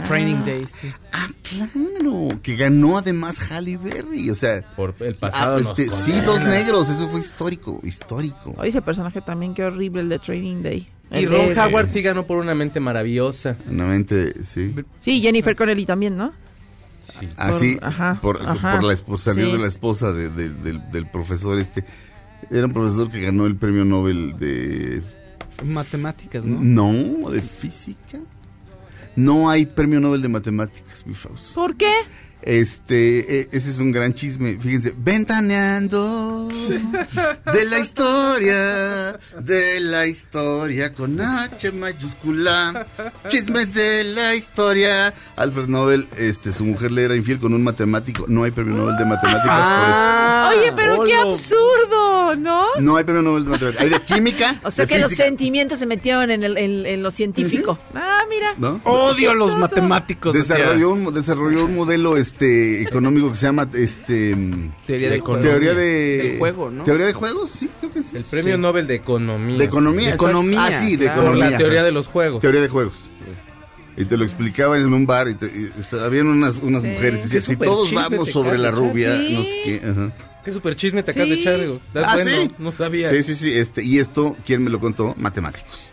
Training Day. sí. Ah, claro. Que ganó además Halle Berry. O sea, Por el ah, pasado. nos este, sí, dos negros. Eso fue histórico. Histórico. Oye, ese personaje también, qué horrible el de Training Day. Y Ron Howard sí ganó por una mente maravillosa. Nuevamente, sí. Sí, Jennifer Connelly también, ¿no? Sí. Así, Por- ajá, por, ajá, por la esposa, salió sí. de la esposa de- de- del, del profesor este. Era un profesor que ganó el premio Nobel de... Matemáticas, ¿no? No, de física. No hay premio Nobel de matemáticas, mi Fausto. ¿Por qué? Este, eh, ese es un gran chisme. Fíjense, ventaneando de la historia, de la historia con H mayúscula. Chismes de la historia. Alfred Nobel, este, su mujer le era infiel con un matemático. No hay premio Nobel de matemáticas Oye, pero qué absurdo, por eso. No hay premio Nobel de matemáticas. Hay de química. *laughs* O sea que los sentimientos se metieron en, el, en, en lo científico. Ah, mira. ¿no? Odio a los matemáticos. o sea, Desarrolló un, desarrolló un modelo este económico que se llama este teoría de juego. teoría de juego, ¿no? teoría de juegos sí creo que sí El premio Nobel de Economía. de economía De economía, ah sí de claro. Por economía la teoría de los juegos. teoría de juegos y te lo explicaban en un bar y, te, y habían unas unas Sí. mujeres y Qué decían si todos vamos sobre la rubia no sé qué ajá. Qué super chisme te acabas Sí. de echar, digo. Ah, bueno, sí. no sabía. Sí, sí, sí, este, y esto, ¿quién me lo contó? Matemáticos.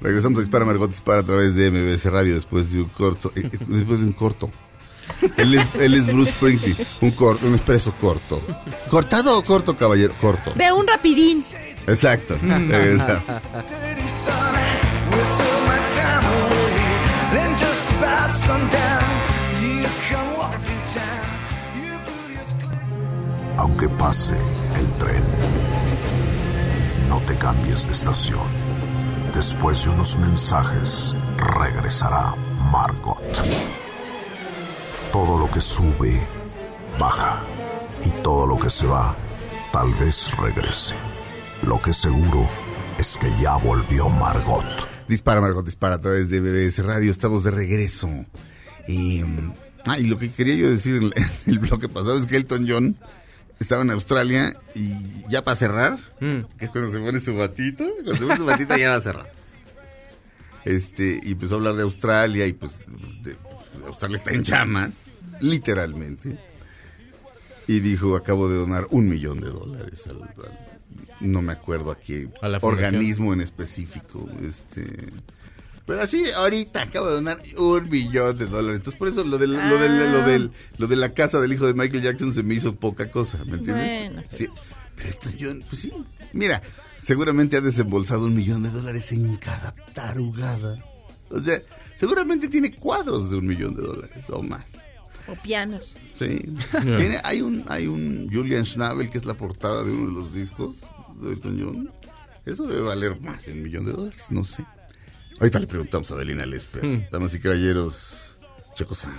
Regresamos a Dispara Margot Dispara a través de MBS Radio después de un corto, eh, eh, después de un corto. Él es, él es Bruce Springsteen, un corto, un expreso corto. ¿Cortado o corto, caballero? Corto. De un rapidín. Exacto. *laughs* Regresamos. Aunque pase el tren, no te cambies de estación. Después de unos mensajes, regresará Margot. Todo lo que sube, baja. Y todo lo que se va, tal vez regrese. Lo que seguro es que ya volvió Margot. Dispara Margot Dispara a través de MBS Radio. Estamos de regreso. Y, mm, ah, y lo que quería yo decir en el *laughs* bloque pasado es que Elton John estaba en Australia y ya para cerrar, Mm. que es cuando se pone su batito, cuando se pone su batito ya va a cerrar. Este, y empezó a hablar de Australia y pues de- Australia está en llamas, literalmente. Y dijo, acabo de donar un millón de dólares al, al- no me acuerdo a qué A la fundación. organismo en específico. Este, pero así, ahorita acabo de donar un millón de dólares. Entonces, por eso lo, del, lo, del, lo, del- lo de la casa del hijo de Michael Jackson se me hizo poca cosa, ¿me entiendes? Bueno. Sí. Pero Elton John, pues sí. Mira, seguramente ha desembolsado un millón de dólares en cada tarugada. O sea, seguramente tiene cuadros de un millón de dólares o más. O pianos. Sí. *laughs* Tiene, hay un hay un Julian Schnabel que es la portada de uno de los discos de Elton John. Eso debe valer más de un millón de dólares, no sé. Ahorita le preguntamos a Adelina Lesper. Hmm. Damas y caballeros, Checo Sound.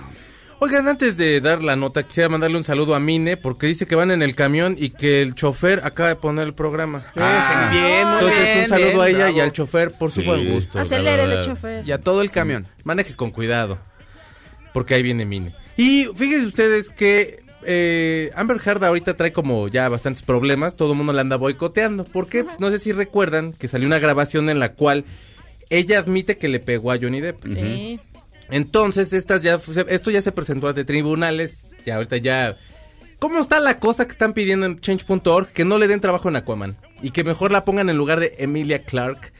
Oigan, antes de dar la nota, quisiera mandarle un saludo a Mine porque dice que van en el camión y que el chofer acaba de poner el programa. Ah, bien, muy Entonces, bien, un saludo bien, a ella y al chofer por su Sí. buen gusto. Acelérele, verdad. chofer. Y a todo el camión. Maneje con cuidado, porque ahí viene Mine. Y fíjense ustedes que eh, Amber Heard ahorita trae como ya bastantes problemas, todo el mundo la anda boicoteando. porque No sé si recuerdan que salió una grabación en la cual ella admite que le pegó a Johnny Depp. Sí. Entonces, estas ya, esto ya se presentó ante tribunales, ya ahorita ya... ¿Cómo está la cosa que están pidiendo en change.org? Que no le den trabajo en Aquaman y que mejor la pongan en lugar de Emilia Clark.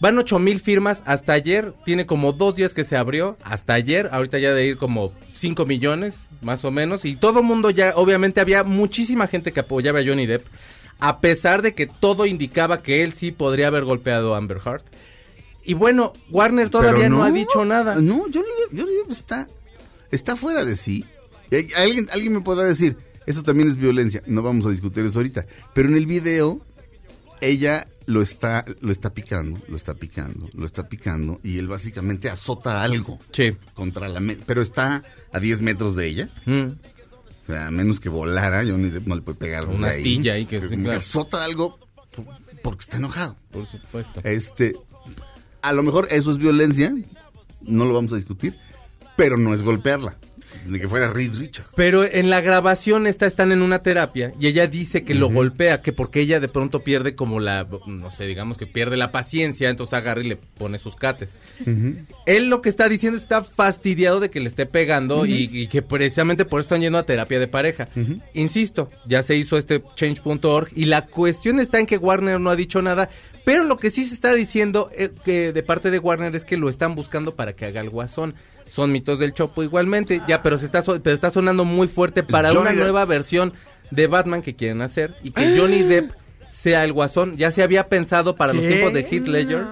Van 8 mil firmas hasta ayer, tiene como dos días que se abrió, hasta ayer, ahorita ya de ir como 5 millones, más o menos, y todo el mundo ya, obviamente había muchísima gente que apoyaba a Johnny Depp, a pesar de que todo indicaba que él sí podría haber golpeado a Amber Heard. Y bueno, Warner todavía no, ha dicho nada. No, Johnny Depp, Johnny Depp está, está fuera de sí. Eh, Alguien, alguien me podrá decir, eso también es violencia. No vamos a discutir eso ahorita. Pero en el video, ella lo está, lo está picando, lo está picando, lo está picando. Y él básicamente azota algo Sí. contra la... Pero está a 10 metros de ella. Mm. O sea, a menos que volara, Johnny Depp no le puede pegar. Una astilla ahí que- Como sí, claro. azota algo por- porque está enojado. Por supuesto. Este, a lo mejor eso es violencia, no lo vamos a discutir, pero no es golpearla. Ni que fuera Reed Richards. Pero en la grabación esta están en una terapia y ella dice que lo golpea, que porque ella de pronto pierde como la, no sé, digamos que pierde la paciencia, entonces agarra y le pone sus cates. Él lo que está diciendo está fastidiado de que le esté pegando y, y que precisamente por eso están yendo a terapia de pareja. Insisto, ya se hizo este change.org y la cuestión está en que Warner no ha dicho nada, pero lo que sí se está diciendo eh, que de parte de Warner es que lo están buscando para que haga el guasón. Son mitos del Chopo igualmente, ya, pero se está so- pero está sonando muy fuerte para Johnny una Depp. nueva versión de Batman que quieren hacer y que Johnny Depp sea el guasón. Ya se había pensado para los tiempos de Heath Ledger.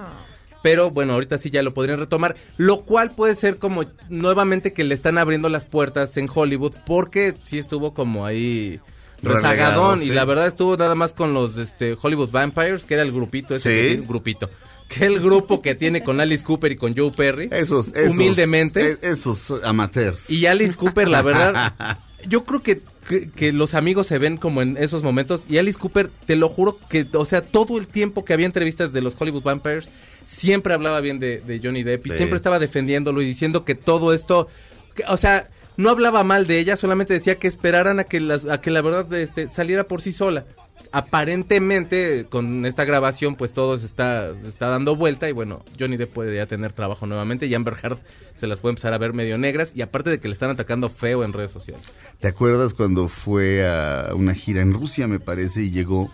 Pero bueno, ahorita sí ya lo podrían retomar. Lo cual puede ser como nuevamente que le están abriendo las puertas en Hollywood. Porque sí estuvo como ahí rezagadón. Y la verdad estuvo nada más con los este, Hollywood Vampires, que era el grupito ese. Sí. que grupito. Que el grupo que tiene con Alice Cooper y con Joe Perry. Esos, esos Humildemente. e- Esos amateurs. Y Alice Cooper, la verdad, *laughs* yo creo que, que, que los amigos se ven como en esos momentos. Y Alice Cooper, te lo juro que, o sea, todo el tiempo que había entrevistas de los Hollywood Vampires, siempre hablaba bien de, de Johnny Depp y Sí. siempre estaba defendiéndolo y diciendo que todo esto, que- o sea, no hablaba mal de ella, solamente decía que esperaran a que, las, a que la verdad este, saliera por sí sola. Aparentemente, con esta grabación, pues todo se está, se está dando vuelta y bueno, Johnny Depp puede ya tener trabajo nuevamente y Amber Heard se las puede empezar a ver medio negras y aparte de que le están atacando feo en redes sociales. ¿Te acuerdas cuando fue a una gira en Rusia, me parece, y llegó?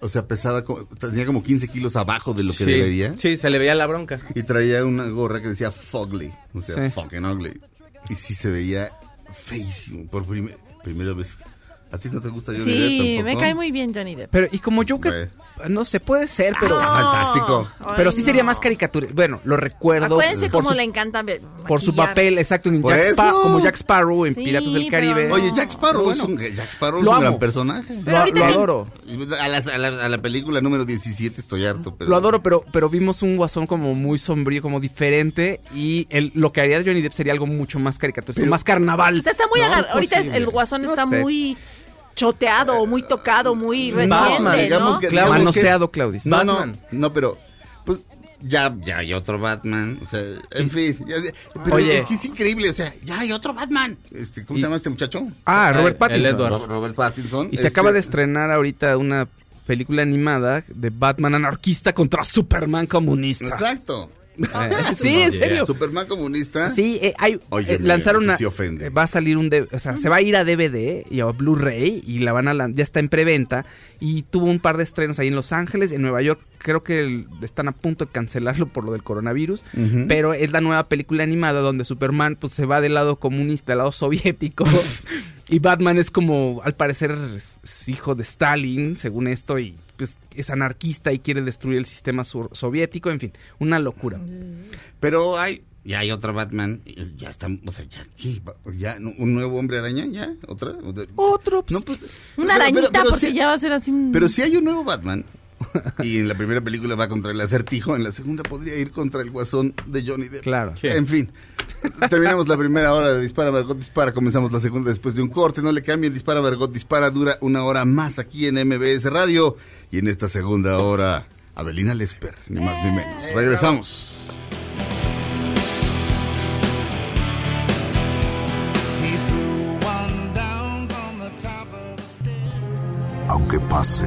O sea, pesaba, como- tenía como 15 kilos abajo de lo que sí, debería. Sí, se le veía la bronca. Y traía una gorra que decía Fugly. O sea, Sí. fucking ugly. Y sí se veía feísimo por primer- primera vez. ¿A ti no te gusta Johnny Depp Sí, me cae muy bien Johnny Depp. Pero, y como Joker, no se puede ser, pero. Está fantástico. Ay, Pero sí sería no. más caricatura. Bueno, lo recuerdo. Acuérdense cómo le encanta ve- por su papel, exacto, en Jack Spa- eso. como Jack Sparrow en Sí, Piratas del Caribe. no. Oye, Jack Sparrow, Bueno. es un, Jack Sparrow es un gran personaje. Pero lo, adoro. A la, a la- a la película número 17 estoy harto. Pero... Lo adoro, pero, pero vimos un guasón como muy sombrío, como diferente. Y el, lo que haría Johnny Depp sería algo mucho más caricaturesco, más carnaval. O sea, está muy No, agar- Ahorita el guasón No está sé. muy choteado, muy tocado, muy reciente, Batman, digamos ¿no? que- digamos Manoseado, Claudia. No, Batman. no, no, pero pues ya, ya hay otro Batman, o sea, en fin, ya- pero Oye. es que es increíble, o sea, ya hay otro Batman. Este, ¿cómo Y- se llama este muchacho? Ah, Robert El Pattinson. Edward. Robert, Robert Pattinson. Y se Este, acaba de estrenar ahorita una película animada de Batman anarquista contra Superman comunista. Exacto. Sí, *laughs* en serio. Superman comunista. Sí, eh, hay, Oye, eh, lanzaron una, se ofende. eh, va a salir un, o sea, se va a ir a DVD y a Blu-ray y la van a, ya está en preventa y tuvo un par de estrenos ahí en Los Ángeles, en Nueva York, creo que el- están a punto de cancelarlo por lo del coronavirus, pero es la nueva película animada donde Superman pues se va del lado comunista, del lado soviético *laughs* y Batman es como, al parecer, es hijo de Stalin, según esto, y pues es anarquista y quiere destruir el sistema sur- soviético, en fin, una locura. Pero hay, ya hay otro Batman, ya está, o sea, ya, ¿qué? ya un nuevo hombre araña, ya, otra. Otro, pues, No, pues, Una pero- arañita pero- pero porque sí- ya va a ser así un... Pero si hay un nuevo Batman, Y en la primera película va contra el acertijo, en la segunda podría ir contra el guasón de Johnny Depp. Claro. En fin, terminamos la primera hora de Dispara, Margot Dispara, comenzamos la segunda después de un corte, no le cambien, Dispara, Margot Dispara, dura una hora más aquí en MBS Radio y en esta segunda hora, Abelina Lesper, ni más ni menos. Regresamos. Aunque pase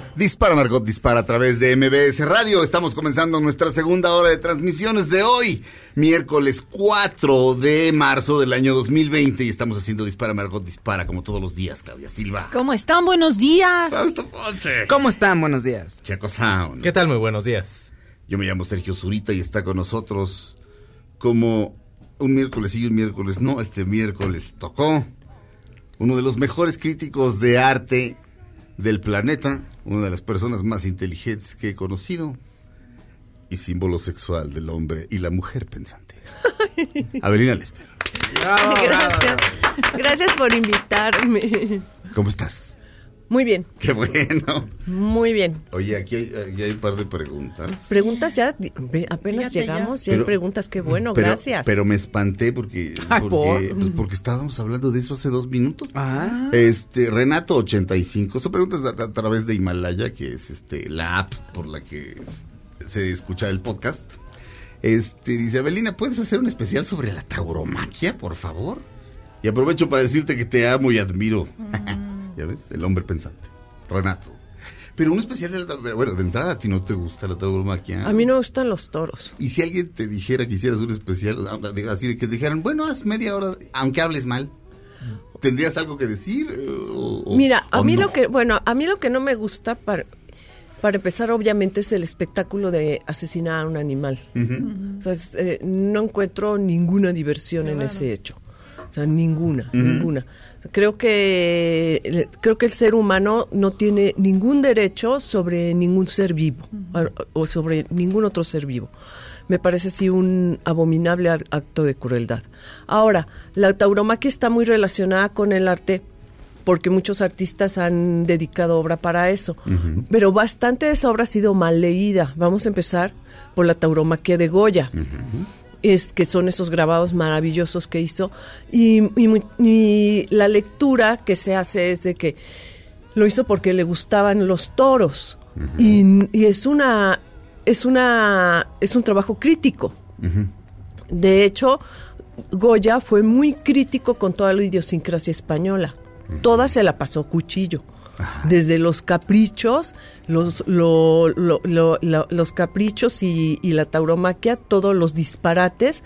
Dispara Margot Dispara a través de MBS Radio. Estamos comenzando nuestra segunda hora de transmisiones de hoy, miércoles 4 de marzo del año 2020 y estamos haciendo Dispara Margot Dispara como todos los días, Claudia Silva. ¿Cómo están? Buenos días. Fausto Ponce. ¿Cómo están? Buenos días. Checo Sound. ¿Qué tal? Muy buenos días. Yo me llamo Sergio Zurita y está con nosotros como un miércoles y un miércoles no, este miércoles tocó uno de los mejores críticos de arte del planeta, una de las personas más inteligentes que he conocido y símbolo sexual del hombre y la mujer pensante. *laughs* Avelina Lesper, Gracias. Gracias por invitarme. ¿cómo estás? Muy bien, *laughs* Qué bueno. muy bien. Oye, aquí hay, aquí hay un par de preguntas. Preguntas ya, apenas Fíjate llegamos, ya hay Pero- preguntas, qué bueno, pero, gracias. Pero me espanté porque, *laughs* Ay, porque, ¿por? pues porque estábamos hablando de eso hace dos minutos. Ah. Este, Renato 85, son preguntas a, a través de Himalaya, que es este la app por la que se escucha el podcast. Este, dice, Abelina, ¿puedes hacer un especial sobre la tauromaquia, por favor? Y aprovecho para decirte que te amo y admiro. ¿Ya ves? El hombre pensante. Renato. Pero un especial de la Bueno, de entrada a ti no te gusta la tauromaquia. A mí no me gustan los toros. Y si alguien te dijera que hicieras un especial, ah, digo, así de que dijeran, bueno, haz media hora, aunque hables mal, ¿tendrías algo que decir? eh, o- Mira, a mí no? lo que, bueno, a mí lo que no me gusta para, para empezar, obviamente, es el espectáculo de asesinar a un animal. Ujú. O sea, es, eh, no encuentro ninguna diversión en ese hecho. O sea, ninguna, ninguna. Creo que creo que el ser humano no tiene ningún derecho sobre ningún ser vivo o- o sobre ningún otro ser vivo. Me parece así un abominable ac- acto de crueldad. Ahora, la tauromaquia está muy relacionada con el arte porque muchos artistas han dedicado obra para eso. Pero bastante de esa obra ha sido mal leída. Vamos a empezar por la tauromaquia de Goya. Es que son esos grabados maravillosos que hizo. Y, y la lectura que se hace es de que lo hizo porque le gustaban los toros. y, y es una es una es un trabajo crítico. De hecho, Goya fue muy crítico con toda la idiosincrasia española. Toda se la pasó cuchillo. Desde los caprichos, los, lo- lo- lo- lo- los caprichos y, y la tauromaquia, todos los disparates,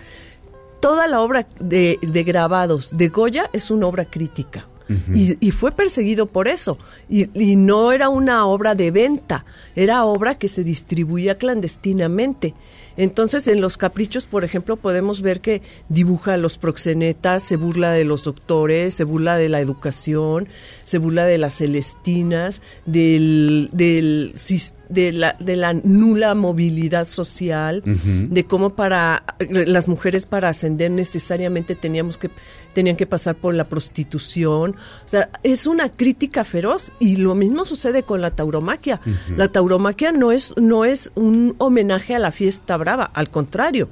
toda la obra de, de grabados de Goya es una obra crítica. y, y fue perseguido por eso. Y, y no era una obra de venta, era obra que se distribuía clandestinamente. Entonces, en los caprichos, por ejemplo, podemos ver que dibuja a los proxenetas, se burla de los doctores, se burla de la educación, se burla de las celestinas, del, del de, la, de la nula movilidad social, de cómo para las mujeres para ascender necesariamente teníamos que tenían que pasar por la prostitución. O sea, es una crítica feroz y lo mismo sucede con la tauromaquia. La tauromaquia no es no es un homenaje a la fiesta brava, al contrario.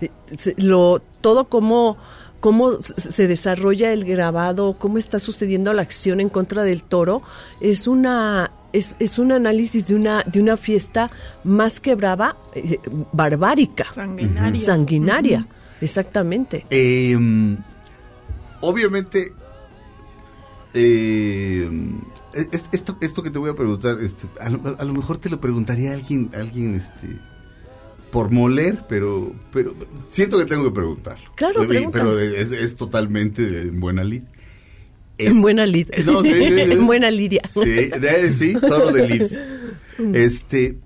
Eh, Lo todo como cómo se- se desarrolla el grabado, cómo está sucediendo la acción en contra del toro, es una es, es un análisis de una de una fiesta más que brava, eh, barbárica, Sanguinaria. sanguinaria, exactamente. Eh, obviamente, eh, es- esto, esto que te voy a preguntar, este, a, lo, a lo mejor te lo preguntaría a alguien, a alguien este, por moler, pero, pero siento que tengo que preguntarlo. Claro, pregunta. Pero es, es totalmente en buena lid. Es- En buena lid. Eh, no, *laughs* sí, en buena lidia. Sí, de- sí, solo de lid. Este,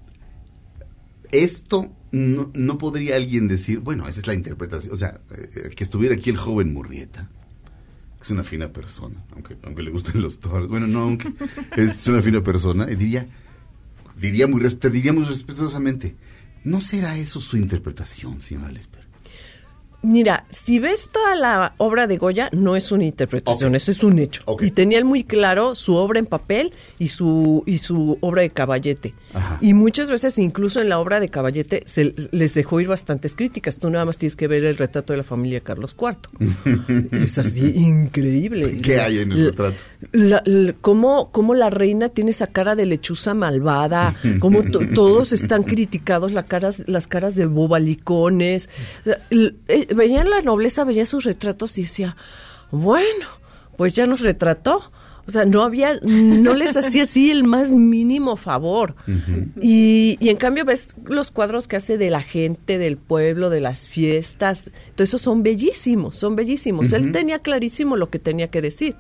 esto no, no podría alguien decir, bueno, esa es la interpretación, o sea, eh, que estuviera aquí el joven Murrieta es una fina persona, aunque, aunque le gusten los toros. Bueno, no, aunque es una fina persona, y diría, diría muy, te diría muy respetuosamente, ¿no será eso su interpretación, señora Lesper? Mira, si ves toda la obra de Goya, no es una interpretación, eso es un hecho. Y tenían muy claro su obra en papel y su, y su obra de caballete. Ajá. Y muchas veces, incluso en la obra de caballete, se les dejó ir bastantes críticas. Tú nada más tienes que ver el retrato de la familia Carlos IV. *laughs* es así, increíble. ¿Qué hay en el retrato? la, la- cómo, cómo la reina tiene esa cara de lechuza malvada, cómo to- todos están criticados, la caras, las caras de bobalicones. Veían la nobleza, veía sus retratos y decía, bueno, pues ya nos retrató. O sea, no había, no les hacía así el más mínimo favor. Y, y en cambio ves los cuadros que hace de la gente, del pueblo, de las fiestas. Todo eso son bellísimos, son bellísimos. Él tenía clarísimo lo que tenía que decir.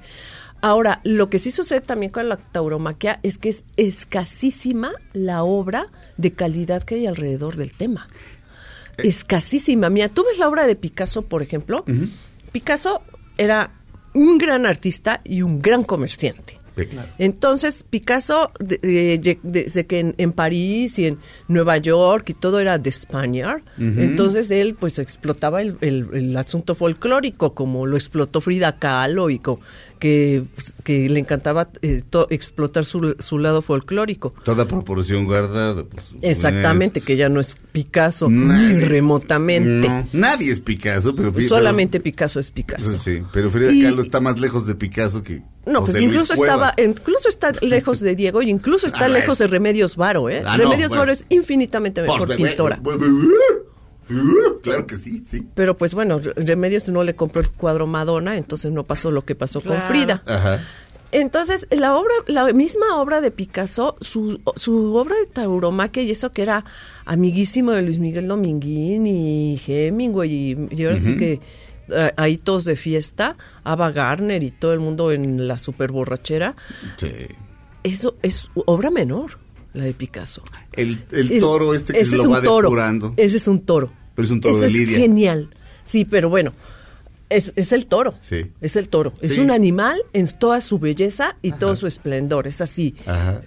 Ahora, lo que sí sucede también con la tauromaquia es que es escasísima la obra de calidad que hay alrededor del tema. Escasísima. Mira, tú ves la obra de Picasso, por ejemplo. Picasso era un gran artista y un gran comerciante. Entonces, Picasso, de- de- de- desde que en, en París y en Nueva York y todo era de Ujú. entonces él pues explotaba el, el- el asunto folclórico, como lo explotó Frida Kahlo y co- que, pues, que le encantaba eh, to- explotar su, su lado folclórico. Toda proporción guardada. Exactamente, que ya no es Picasso, ni remotamente. No, nadie es Picasso, pero... Solamente Picasso es Picasso. Sí, pero Frida Y- Kahlo está más lejos de Picasso que No, pues José incluso estaba, incluso está lejos de Diego y incluso *laughs* está A ver. lejos de Remedios Varo, ¿eh? Ah, no, Remedios bueno. Varo es infinitamente mejor bebé, *laughs* pintora. Claro que sí, sí. Pero pues bueno, Remedios no le compró el cuadro Madonna, entonces no pasó lo que pasó Claro. con Frida. Ajá. Entonces, la obra, la misma obra de Picasso, su, su obra de tauromaquia y eso que era amiguísimo de Luis Miguel Dominguín y Hemingway y, y ahora sí que eh, ahí todos de fiesta, Ava Garner y todo el mundo en la super borrachera, Sí. eso es obra menor, la de Picasso. El, el toro este que ese se es lo un va toro, depurando. Ese es un toro. Pero es un toro de es lidia. genial. Sí, pero bueno, es, es el toro. Sí. Es el toro. Es un animal en toda su belleza y todo su esplendor. Es así. Ajá.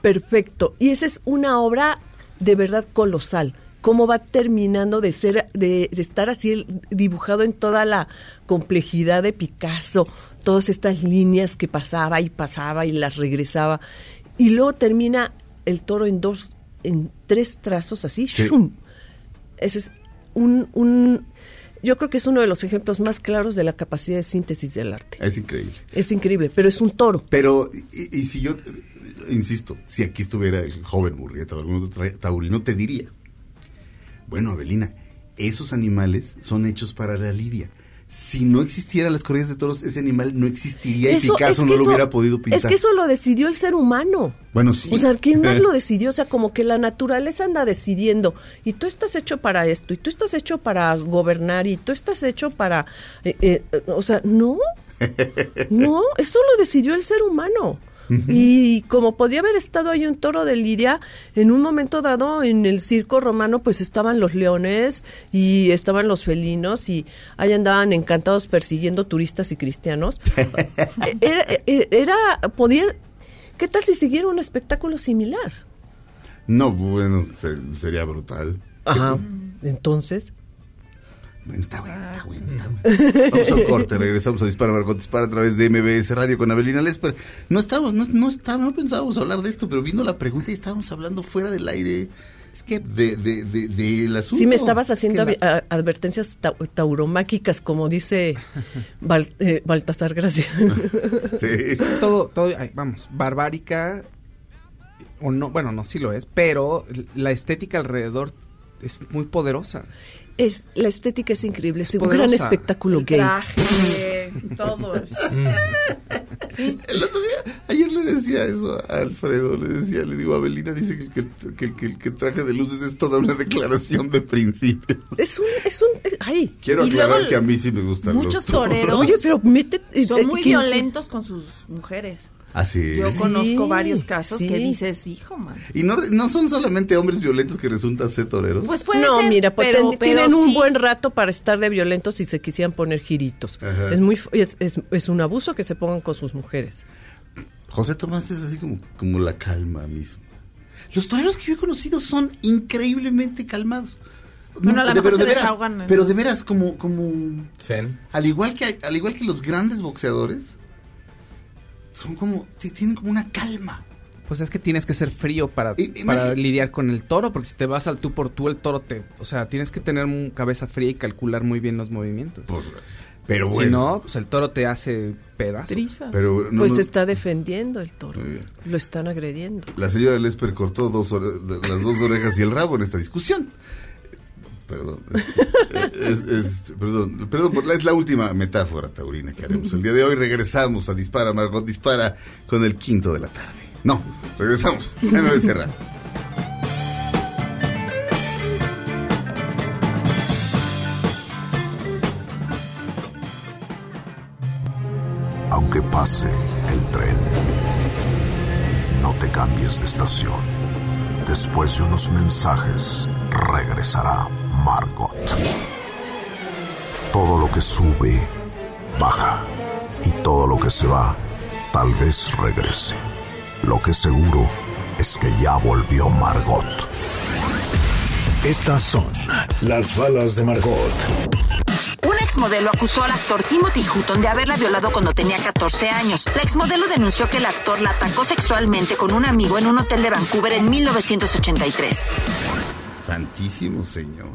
Perfecto. Y esa es una obra de verdad colosal. Cómo va terminando de ser, de, de estar así dibujado en toda la complejidad de Picasso, todas estas líneas que pasaba y pasaba y las regresaba. Y luego termina el toro en dos, en tres trazos así. Sí. ¡shum! Eso es un, un, yo creo que es uno de los ejemplos más claros de la capacidad de síntesis del arte. Es increíble. Es increíble, pero es un toro. Pero, y, y si yo, insisto, si aquí estuviera el joven Murrieta o algún otro taurino, te diría, bueno, Abelina, esos animales son hechos para la lidia. Si no existieran las corridas de toros, ese animal no existiría y Eso- Picasso es que no lo eso- hubiera podido pintar. Es que eso lo decidió el ser humano. Bueno, sí. O sea, ¿quién más *laughs* lo decidió? O sea, como que la naturaleza anda decidiendo. Y tú estás hecho para esto, y tú estás hecho para gobernar, y tú estás hecho para... eh, eh, eh, o sea, no, *laughs* no, esto lo decidió el ser humano. Y como podía haber estado ahí un toro de Lidia, en un momento dado en el circo romano pues estaban los leones y estaban los felinos y ahí andaban encantados persiguiendo turistas y cristianos. *laughs* Era, era, era- podía, ¿qué tal si siguiera un espectáculo similar? No, bueno, ser- sería brutal. Ajá. Entonces, Bueno, está bueno, está bueno, está bueno. Vamos a un corte, regresamos a Dispara Margot Dispara a través de MBS Radio con Abelina Lesper. No estábamos, no, no estábamos, no pensábamos hablar de esto, pero vino la pregunta y estábamos hablando fuera del aire. Es que de, de, de, del asunto. sí me estabas haciendo que la- advertencias tau- tauromáquicas, como dice Bal- eh, Baltasar Gracia. *laughs* Sí. Es todo, todo, ay, vamos, barbárica, o no, bueno, no, sí lo es, pero la estética alrededor es muy poderosa. Es, la estética es increíble, es un poderosa. gran espectáculo El gay. traje, todo es. El otro día, ayer le decía eso a Alfredo, le decía, le digo, Abelina dice que el que, que, el- que el que traje de luces es toda una declaración de principios. Es un, es un, es- ay. Quiero aclarar luego que a mí sí me gustan muchos los toreros Oye, pero mete, son eh, muy violentos con sus mujeres. Así Yo es. conozco Sí, varios casos sí. que dices, hijo, man. Y no, no son solamente hombres violentos que resultan ser toreros. Pues puede no, ser, mira, pues pero, ten- pero tienen un buen rato para estar de violentos si se quisieran poner giritos. Ajá. Es muy es, es, es un abuso que se pongan con sus mujeres. José Tomás es así como, como la calma misma. Los toreros que yo he conocido son increíblemente calmados. Bueno, a lo de- mejor pero se de veras, desahogan pero de veras como, como Zen. al igual que al igual que los grandes boxeadores, son como ti- tienen como una calma. Pues es que tienes que ser frío para, I- para lidiar con el toro, porque si te vas al tú por tú, el toro te... O sea, tienes que tener un cabeza fría y calcular muy bien los movimientos. Pues, pero si bueno. no, pues el toro te hace pedazos. Triza. Pero no, pues no- está defendiendo el toro. Muy bien. Lo están agrediendo. La señora Lesper cortó dos ore- las dos orejas y el rabo en esta discusión. Perdón. *laughs* Es, perdón, perdón, es la última metáfora taurina que haremos. El día de hoy regresamos a Dispara, Margot Dispara con el quinto de la tarde. No, regresamos. *laughs* MBC Radio. Aunque pase el tren, no te cambies de estación. Después de unos mensajes, regresará Margot. Todo lo que sube, baja. Y todo lo que se va, tal vez regrese. Lo que seguro es que ya volvió Margot. Estas son las balas de Margot. Un exmodelo acusó al actor Timothy Hutton de haberla violado cuando tenía 14 años. La exmodelo denunció que el actor la atacó sexualmente con un amigo en un hotel de Vancouver en 1983. Santísimo Señor.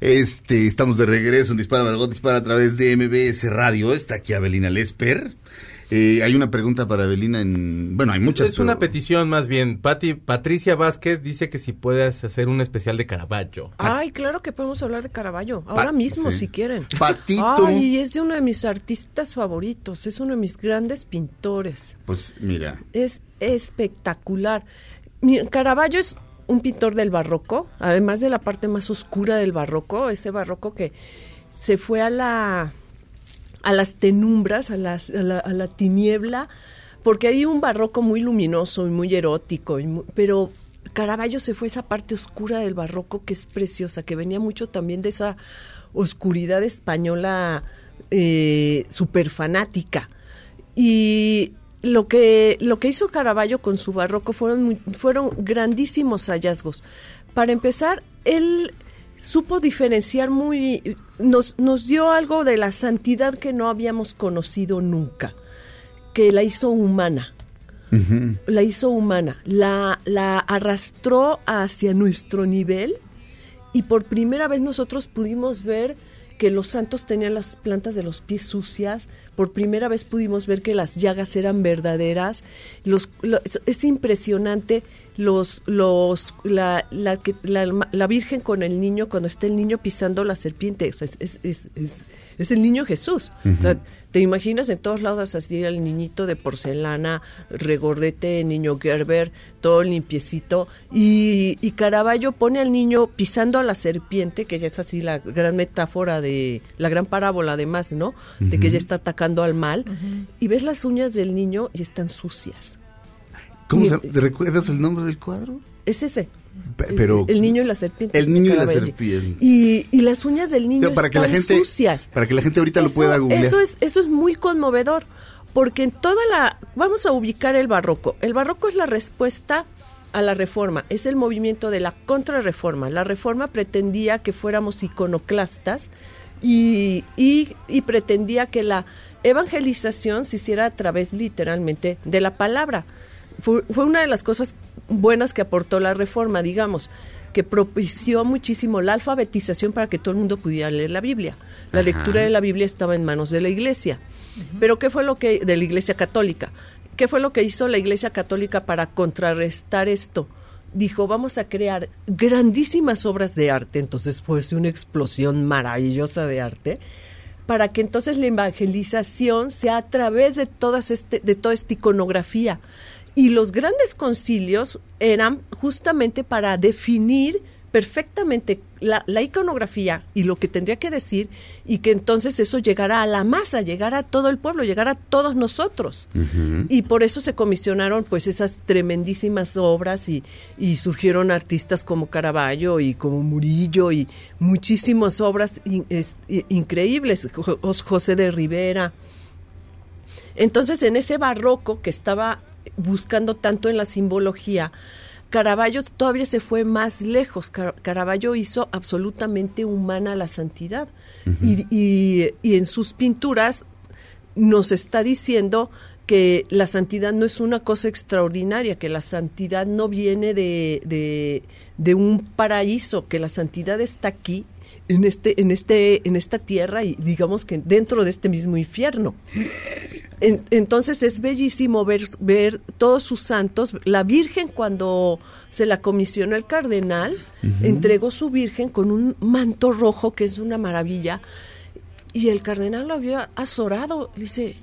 Este, estamos de regreso en Dispara Margot Dispara a través de MBS Radio. Está aquí Abelina Lesper. Eh, hay una pregunta para Abelina en... Bueno, hay muchas. Es una petición más bien. Pati, Patricia Vázquez dice que si puedes hacer un especial de Caravaggio. Ay, claro que podemos hablar de Caravaggio. Ahora Pa- mismo, sí. si quieren. Patito. Ay, es de uno de mis artistas favoritos. Es uno de mis grandes pintores. Pues mira, Es espectacular. Mira, Caravaggio es un pintor del barroco, además de la parte más oscura del barroco, ese barroco que se fue a la a las tenumbras, a, las, a, la, a la tiniebla, porque hay un barroco muy luminoso y muy erótico, pero Caravaggio se fue a esa parte oscura del barroco que es preciosa, que venía mucho también de esa oscuridad española eh, súper fanática. Y lo que, lo que hizo Caravaggio con su barroco fueron, fueron grandísimos hallazgos. Para empezar, él supo diferenciar muy, nos, nos dio algo de la santidad que no habíamos conocido nunca, que la hizo humana. La hizo humana, la, la arrastró hacia nuestro nivel y por primera vez nosotros pudimos ver que los santos tenían las plantas de los pies sucias, por primera vez pudimos ver que las llagas eran verdaderas, los, lo- es, es impresionante los los la, la, que- la, la Virgen con el niño cuando está el niño pisando la serpiente, o sea, es, es, es, es- es el niño Jesús. O sea, te imaginas en todos lados así el niñito de porcelana, regordete, niño Gerber, todo limpiecito. Y, y Caravaggio pone al niño pisando a la serpiente, que ya es así la gran metáfora de, la gran parábola además, ¿no? De que ya está atacando al mal. Y ves las uñas del niño y están sucias. ¿Cómo Y- se, ¿te recuerdas el nombre del cuadro? Es ese. Pe- Pero el, niño y la serpiente. El niño y la serpiente. Y, y las uñas del niño Pero para que la gente sucias. para que la gente ahorita lo pueda googlear. Eso es, eso es muy conmovedor, porque en toda la... Vamos a ubicar el barroco. El barroco es la respuesta a la reforma, es el movimiento de la contrarreforma. La reforma pretendía que fuéramos iconoclastas y, y, y pretendía que la evangelización se hiciera a través literalmente de la palabra. Fue, fue una de las cosas buenas que aportó la reforma, digamos, que propició muchísimo la alfabetización para que todo el mundo pudiera leer la Biblia. La Ajá. lectura de la Biblia estaba en manos de la iglesia. Pero ¿qué fue lo que de la iglesia católica? ¿Qué fue lo que hizo la iglesia católica para contrarrestar esto? Dijo, vamos a crear grandísimas obras de arte, entonces fue una explosión maravillosa de arte, para que entonces la evangelización sea a través de, todas este, de toda esta iconografía. Y los grandes concilios eran justamente para definir perfectamente la, la iconografía y lo que tendría que decir y que entonces eso llegara a la masa, llegara a todo el pueblo, llegara a todos nosotros. Y por eso se comisionaron pues esas tremendísimas obras y, y surgieron artistas como Caravaggio y como Murillo y muchísimas obras in- es- increíbles, Jo- José de Rivera. Entonces, en ese barroco que estaba buscando tanto en la simbología, Caravaggio todavía se fue más lejos. Car- Caravaggio hizo absolutamente humana la santidad. y, y- y en sus pinturas nos está diciendo que la santidad no es una cosa extraordinaria, que la santidad no viene de, de, de un paraíso, que la santidad está aquí, en este, en este, en esta tierra y digamos que dentro de este mismo infierno. En- entonces es bellísimo ver, ver todos sus santos. La Virgen cuando se la comisionó el cardenal, entregó su Virgen con un manto rojo que es una maravilla. Y el cardenal lo había azorado. Dice,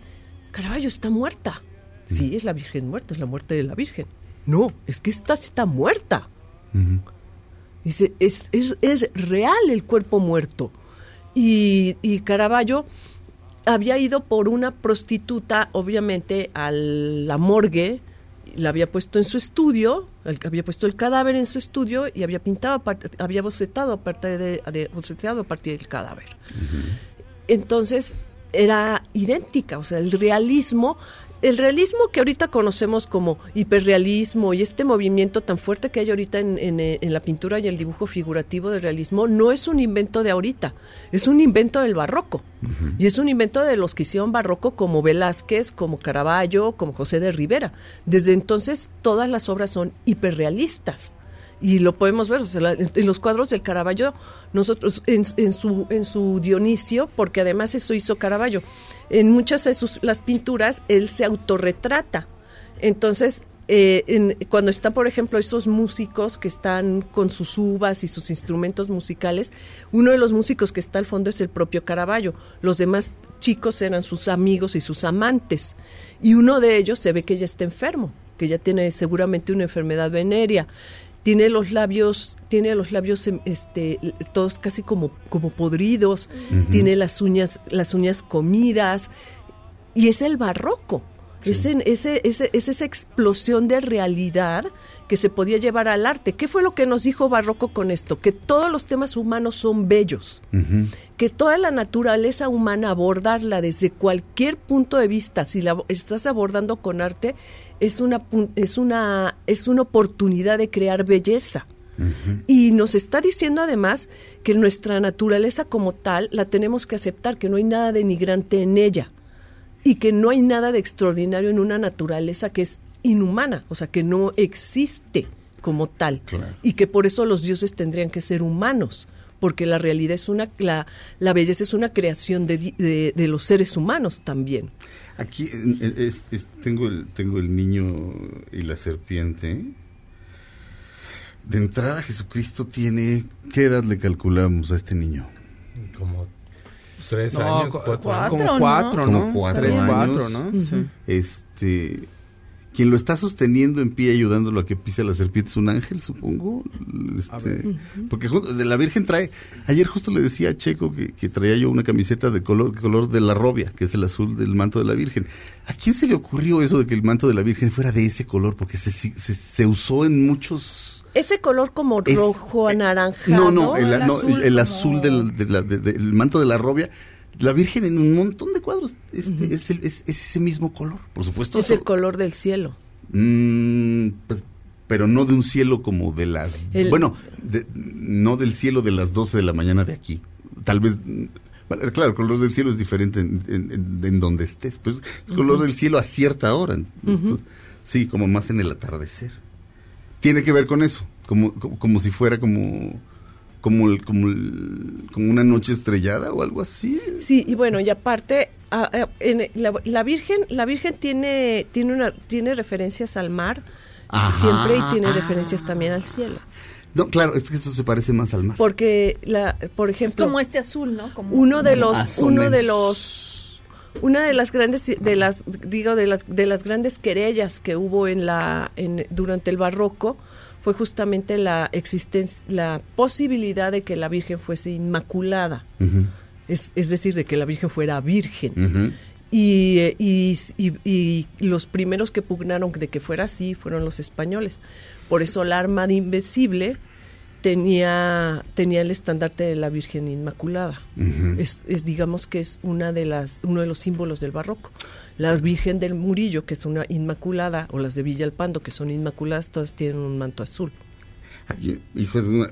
Caravaggio está muerta. Sí, es la Virgen muerta, es la muerte de la Virgen. No, es que esta está muerta. Dice, es, es, es real el cuerpo muerto. Y, y Caravaggio había ido por una prostituta, obviamente, a la morgue, la había puesto en su estudio, el- había puesto el cadáver en su estudio y había pintado, había bocetado aparte de, a partir del cadáver. Entonces era idéntica, o sea, el realismo, el realismo que ahorita conocemos como hiperrealismo y este movimiento tan fuerte que hay ahorita en, en, eh, en la pintura y el dibujo figurativo del realismo no es un invento de ahorita, es un invento del barroco. Y es un invento de los que hicieron barroco como Velázquez, como Caravaggio, como José de Rivera. Desde entonces todas las obras son hiperrealistas y lo podemos ver en los cuadros del Caravaggio nosotros en, en su en su Dionisio porque además eso hizo Caravaggio en muchas de sus las pinturas él se autorretrata. Entonces eh, en- cuando están por ejemplo estos músicos que están con sus uvas y sus instrumentos musicales uno de los músicos que está al fondo es el propio Caravaggio. Los demás chicos eran sus amigos y sus amantes. Y uno de ellos se ve que ya está enfermo que ya tiene seguramente una enfermedad venérea tiene los labios tiene los labios em, este todos casi como como podridos tiene las uñas las uñas comidas y es el barroco. Es, en- ese, ese- es esa explosión de realidad que se podía llevar al arte. ¿Qué fue lo que nos dijo Barroco con esto? Que todos los temas humanos son bellos, que toda la naturaleza humana abordarla desde cualquier punto de vista, si la estás abordando con arte, es una, es una, es una oportunidad de crear belleza. Y nos está diciendo además que nuestra naturaleza como tal la tenemos que aceptar, que no hay nada denigrante en ella y que no hay nada de extraordinario en una naturaleza que es inhumana, o sea, que no existe como tal. Y que por eso los dioses tendrían que ser humanos, porque la realidad es una, la, la belleza es una creación de, de, de los seres humanos también. Aquí es- es- tengo, el, tengo el niño y la serpiente. De entrada, Jesucristo tiene. ¿Qué edad le calculamos a este niño? Como tres No, años, cu- cuatro, cuatro, años. como cuatro, ¿no? Como cuatro Tres, años. cuatro, ¿no? Sí. Este. Quien lo está sosteniendo en pie, ayudándolo a que pise la serpiente, es un ángel, supongo. Este, porque de la Virgen trae. Ayer justo le decía a Checo que, que traía yo una camiseta de color, color de la robia, que es el azul del manto de la Virgen. ¿A quién se le ocurrió eso de que el manto de la Virgen fuera de ese color? Porque se, se, se usó en muchos. Ese color como Es- rojo anaranjado. No, no, el, no, azul el, azul del, de la- de- del manto de la robia. La Virgen en un montón de cuadros este, es, el- es- es ese mismo color, por supuesto. Es el color del cielo. Mm, pues, pero no de un cielo como de las... El- Bueno, de- no del cielo de las 12 de la mañana de aquí. Tal vez... claro, el color del cielo es diferente en, en- en- en donde estés. Pues el color del cielo a cierta hora. Entonces, Sí, como más en el atardecer. Tiene que ver con eso, como, como, como si fuera como... Como, el- como, el- como una noche estrellada o algo así. Sí, y bueno, y aparte, a- a- en la, la Virgen, la Virgen tiene, tiene una, tiene referencias al mar Ajá. siempre y tiene referencias también al cielo. No, claro, es que eso se parece más al mar. Porque la, por Es ejemplo, como este azul, ¿no? Como uno de los, uno de los, Una de las grandes de las digo de las de las grandes querellas que hubo en la en, durante el barroco fue justamente la existencia la posibilidad de que la Virgen fuese inmaculada. Es, es decir, de que la Virgen fuera virgen. Y, eh, y, y- y los primeros que pugnaron de que fuera así fueron los españoles. Por eso la armada invisible tenía, tenía el estandarte de la Virgen Inmaculada. Es, digamos que es una de las, uno de los símbolos del barroco. La Virgen del Murillo, que es una Inmaculada, o las de Villalpando, que son Inmaculadas, todas tienen un manto azul. Aquí, hijo, es una-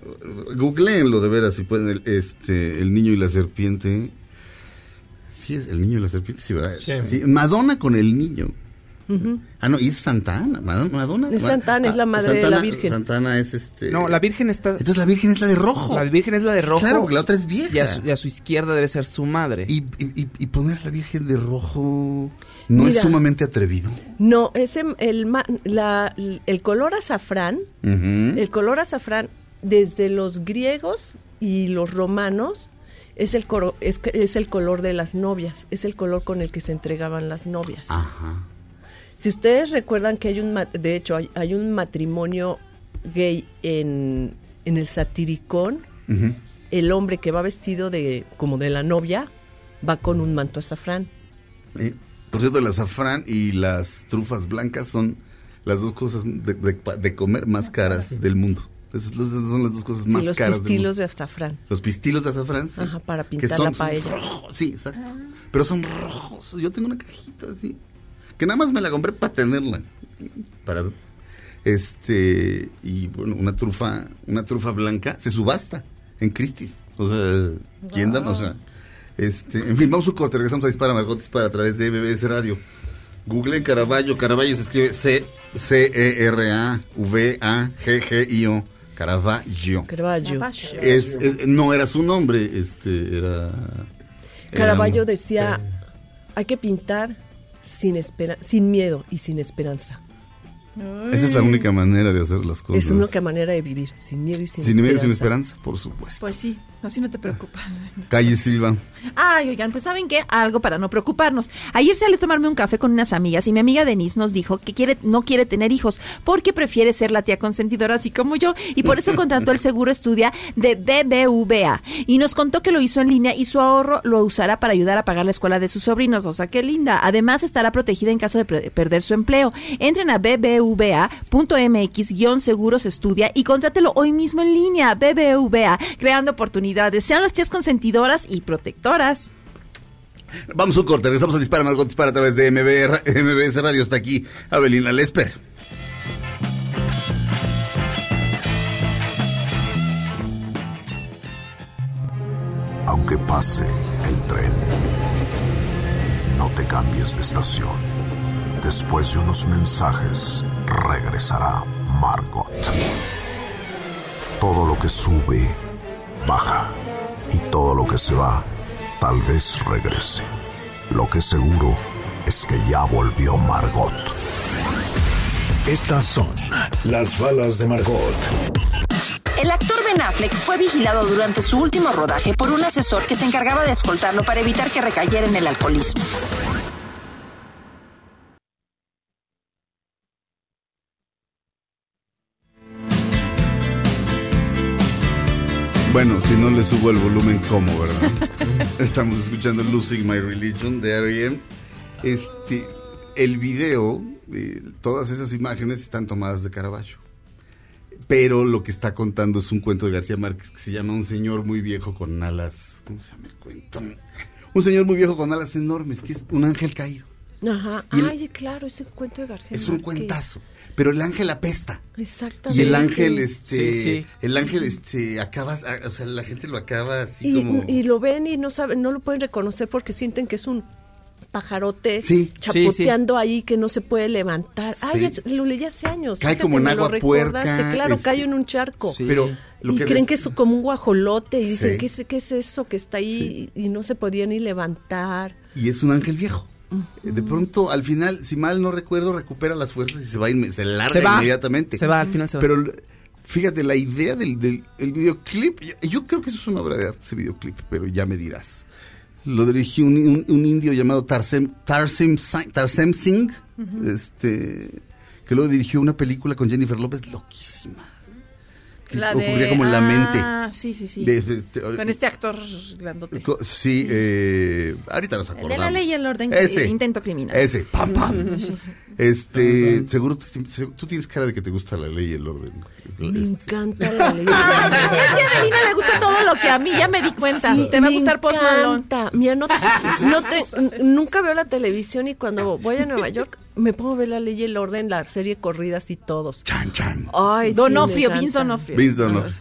googleenlo de veras si pueden, el, este, el niño y la serpiente. Sí, es el niño y la serpiente, sí, ¿verdad? Sí. Sí, Madonna con el niño. Ah, no, y es Santana. Madonna. Madonna Es Santana, es la madre de la Virgen. Santana es este. No, la Virgen está. Entonces la Virgen es la de rojo. La Virgen es la de rojo. Claro, porque la otra es vieja. Y a su, y a su izquierda debe ser su madre. Y, y- y- y poner a la Virgen de rojo no Mira. es sumamente atrevido. No, ese, el, ma- la- el color azafrán. El color azafrán, desde los griegos y los romanos, es el, coro- es, es el color de las novias, es el color con el que se entregaban las novias. Ajá. Si ustedes recuerdan que hay un, de hecho, hay, hay un matrimonio gay en, en el satiricón, el hombre que va vestido de como de la novia va con un manto azafrán. Eh, Por cierto, el azafrán y las trufas blancas son las dos cosas de, de- de comer más caras del mundo. Esas son las dos cosas Sí, más los caras del pistilos mundo. de azafrán. Los pistilos de azafrán, sí. Ajá, para Que pintar son- la son paella. rojos, sí, exacto. Pero son rojos. Yo tengo una cajita así. Que nada más me la compré para tenerla. Para este y bueno, una trufa, una trufa blanca se subasta en Christie's. O sea, ¿quién da? O sea, este, en fin, vamos a un corte, regresamos a Dispara Margot Dispara a través de MBS Radio. Google en Caravaggio, Caravaggio se escribe C C E R A V A G G I O, Caravaggio. Caravaggio. Es, es- no era su nombre, este era era Caravaggio un- decía, hay que pintar sin, espera sin miedo y sin esperanza. Esa es la única manera de hacer las cosas. Es una única manera de vivir, sin miedo y sin, Sin miedo y esperanza. sin esperanza, por supuesto. Pues sí, así no te preocupas. *laughs* Calle Silva. Ay, oigan, pues ¿saben qué? Algo para no preocuparnos. Ayer salí a tomarme un café con unas amigas y mi amiga Denise nos dijo que quiere, no quiere tener hijos porque prefiere ser la tía consentidora así como yo y por eso contrató el seguro estudia de BBVA y nos contó que lo hizo en línea y su ahorro lo usará para ayudar a pagar la escuela de sus sobrinos. O sea, qué linda. Además estará protegida en caso de perder su empleo. Entren a bbva.mx-seguros estudia y contrátelo hoy mismo en línea. BBVA, creando oportunidades. Sean las tías consentidoras y protectoras. Vamos a un corte, regresamos a Dispara Margot Dispara a través de MB, MBS Radio. Está aquí Abelina Lesper. Aunque pase el tren, no te cambies de estación. Después de unos mensajes, regresará Margot. Todo lo que sube, baja. Y todo lo que se va, tal vez regrese. Lo que seguro es que ya volvió Margot. Estas son las balas de Margot. El actor Ben Affleck fue vigilado durante su último rodaje por un asesor que se encargaba de escoltarlo para evitar que recayera en el alcoholismo. Bueno, si no le subo el volumen, ¿cómo, verdad? *laughs* Estamos escuchando Losing My Religion de R.E.M. Este, el video, eh, todas esas imágenes están tomadas de Caravaggio. Pero lo que está contando es un cuento de García Márquez que se llama Un señor muy viejo con alas. ¿Cómo se llama el cuento? Un señor muy viejo con alas enormes, que es un ángel caído. Ajá. El- Ay, claro, ese cuento de García Es un cuentazo. Pero el ángel apesta. Exactamente. Y el ángel, este, Sí, sí. el ángel, este, acaba, o sea, la gente lo acaba así Y, como... y lo ven y no saben, no lo pueden reconocer porque sienten que es un pajarote Sí. chapoteando ahí que no se puede levantar. Ay, Sí. es- lo leí hace años. Cae Fíjate, como en agua puerca, Claro, este, cae en un charco. Sí. Pero lo y que creen que es como un guajolote y dicen, Sí. ¿qué, es, ¿qué es eso que está ahí? Y no se podía ni levantar. Y es un ángel viejo. De pronto, al final, si mal no recuerdo, recupera las fuerzas y se va, se larga Se va. inmediatamente. Se va, al final se va. Pero fíjate, la idea del, del el videoclip, yo, yo creo que eso es una obra de arte, ese videoclip, pero ya me dirás. Lo dirigió un, un- un indio llamado Tarsem, Tarsem, Tarsem Singh, este, que luego dirigió una película con Jennifer López loquísima. Que La de- ocurría como en la mente. Ah, sí, sí, sí. De- este, Con este actor grandote. Sí, eh, ahorita nos acordamos. de la ley y el orden. Ese. Intento criminal. Ese, pam, pam. Este, seguro tú, tienes cara de que te gusta la ley y el orden. Me Este, encanta la ley. *laughs* Es que a Adelina le gusta todo lo que a mí ya me di cuenta. Sí, Te va a me gustar Post Malone. encanta. Mira, no, no te- nunca veo la televisión y cuando voy a Nueva York me pongo a ver la ley y el orden, la serie corridas y todos. Chan, chan. Ay, Donofrio, sí, me Vince. Donofrio. Vince Donofrio.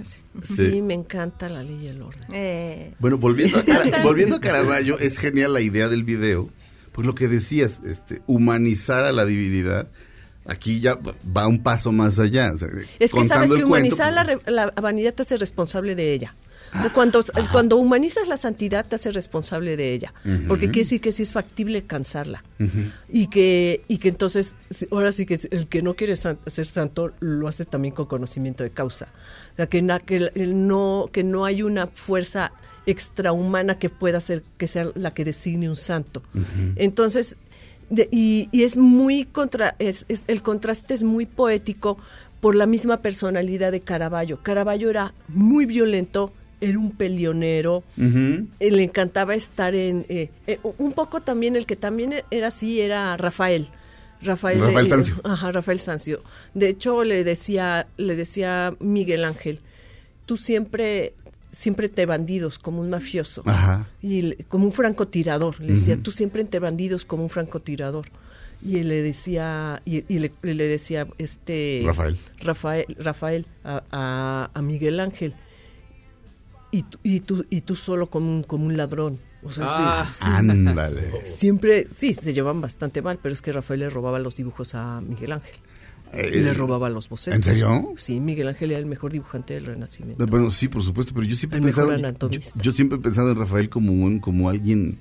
Sí. Sí. me encanta la ley y el orden. Eh, Bueno, volviendo a, Cara- volviendo a Caravaggio, es genial la idea del video, pues lo que decías, este, humanizar a la divinidad, aquí ya va un paso más allá. o sea, Es que sabes que el cuento, humanizar la, la vanidad te hace responsable de ella. O sea, cuando, cuando humanizas la santidad te hace responsable de ella. Porque quiere decir que sí es factible cansarla. Y que, y que entonces, ahora sí que el que no quiere san- ser santo lo hace también con conocimiento de causa. O sea, que, na- que, no, que no hay una fuerza extrahumana que pueda ser, que sea la que designe un santo. Entonces, de- y, y es muy contra, es, es- el contraste es muy poético por la misma personalidad de Caravaggio. Caravaggio era muy violento, era un pelionero, eh, le encantaba estar en eh, eh, un poco también el que también era así era Rafael. Rafael, Rafael Sanzio. ajá Rafael Sanzio de hecho le decía le decía Miguel Ángel tú siempre siempre te bandidos como un mafioso Ajá. y como un francotirador. Le decía tú siempre entre bandidos como un francotirador y él le decía y, y le, le decía este Rafael. Rafael Rafael a, a- a Miguel Ángel y, tú- y tú y tú solo como un, como un ladrón o sea, sí, Ah. sí. Ándale. *laughs* siempre sí se llevan bastante mal pero es que Rafael le robaba los dibujos a Miguel Ángel Eh, le robaba los bocetos ¿En serio? sí Miguel Ángel era el mejor dibujante del Renacimiento Bueno, sí, por supuesto, pero yo siempre he El mejor pensado, yo, anatomista. yo siempre he pensado en Rafael como un, como alguien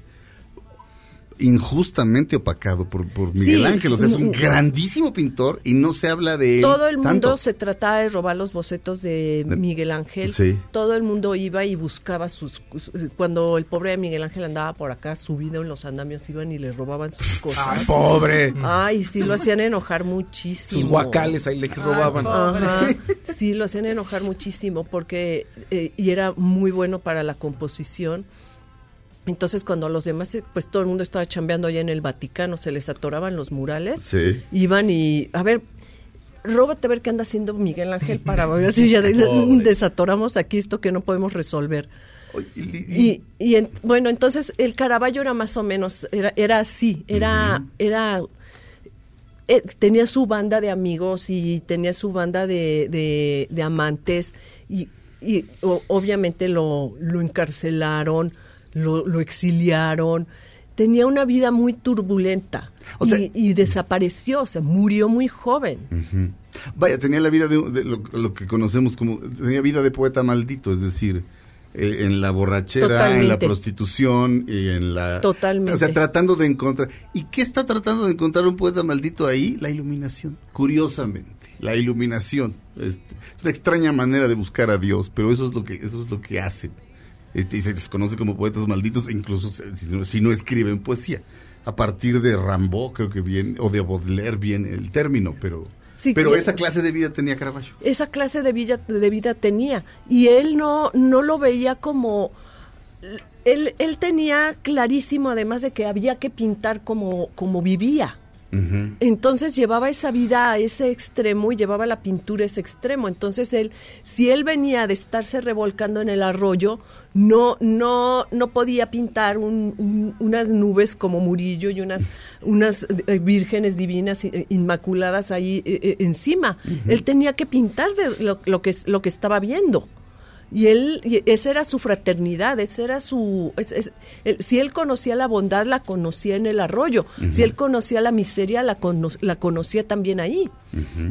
injustamente opacado por, por Miguel Sí, Ángel. O sea, es un grandísimo pintor y no se habla de él. Todo el mundo tanto. se trataba de robar los bocetos de Miguel Ángel. Sí. Todo el mundo iba y buscaba sus... Cuando el pobre Miguel Ángel andaba por acá subido en los andamios, iban y le robaban sus cosas. Ay, pobre. Ay, sí, lo hacían enojar muchísimo. Sus guacales ahí le robaban. Ajá. *laughs* Sí, lo hacían enojar muchísimo porque... eh, y era muy bueno para la composición. Entonces, cuando los demás, pues todo el mundo estaba chambeando allá en el Vaticano, se les atoraban los murales Sí. iban y, a ver, róbate a ver qué anda haciendo Miguel Ángel para ver si ya *laughs* desatoramos aquí esto que no podemos resolver. Y- Y, y en- bueno, entonces el Caravaggio era más o menos, era, era así, era, era, eh, tenía su banda de amigos y tenía su banda de, de- de amantes y, y o- obviamente lo, lo encarcelaron, lo, lo exiliaron. Tenía una vida muy turbulenta O sea- y, y desapareció, o sea, murió muy joven. Vaya, tenía la vida de, de lo, lo que conocemos como. Tenía vida de poeta maldito, es decir, eh, en la borrachera, en la prostitución y en la. Totalmente. O sea, tratando de encontrar. ¿Y qué está tratando de encontrar un poeta maldito ahí? La iluminación. Curiosamente, la iluminación. Este, es una extraña manera de buscar a Dios, pero eso es lo que, eso es lo que hacen. Este, y se les conoce como poetas malditos, incluso si no, si no escriben poesía. A partir de Rambaud, creo que viene, o de Baudelaire viene el término, pero. Sí, pero esa clase de vida tenía Caravaggio. esa clase de vida, de vida tenía. Y él no, no lo veía como... Él, él tenía clarísimo, además de que había que pintar como, como vivía. Entonces llevaba esa vida a ese extremo y llevaba la pintura a ese extremo. Entonces él, si él venía de estarse revolcando en el arroyo, no, no, no podía pintar un- un- unas nubes como Murillo y unas, unas eh, vírgenes divinas eh, inmaculadas ahí eh, eh, encima. Él tenía que pintar de lo, lo que, lo que estaba viendo. Y él, y esa era su fraternidad, esa era su... es- es- él- si él conocía la bondad, la conocía en el arroyo. Si él conocía la miseria, la, cono- la conocía también ahí.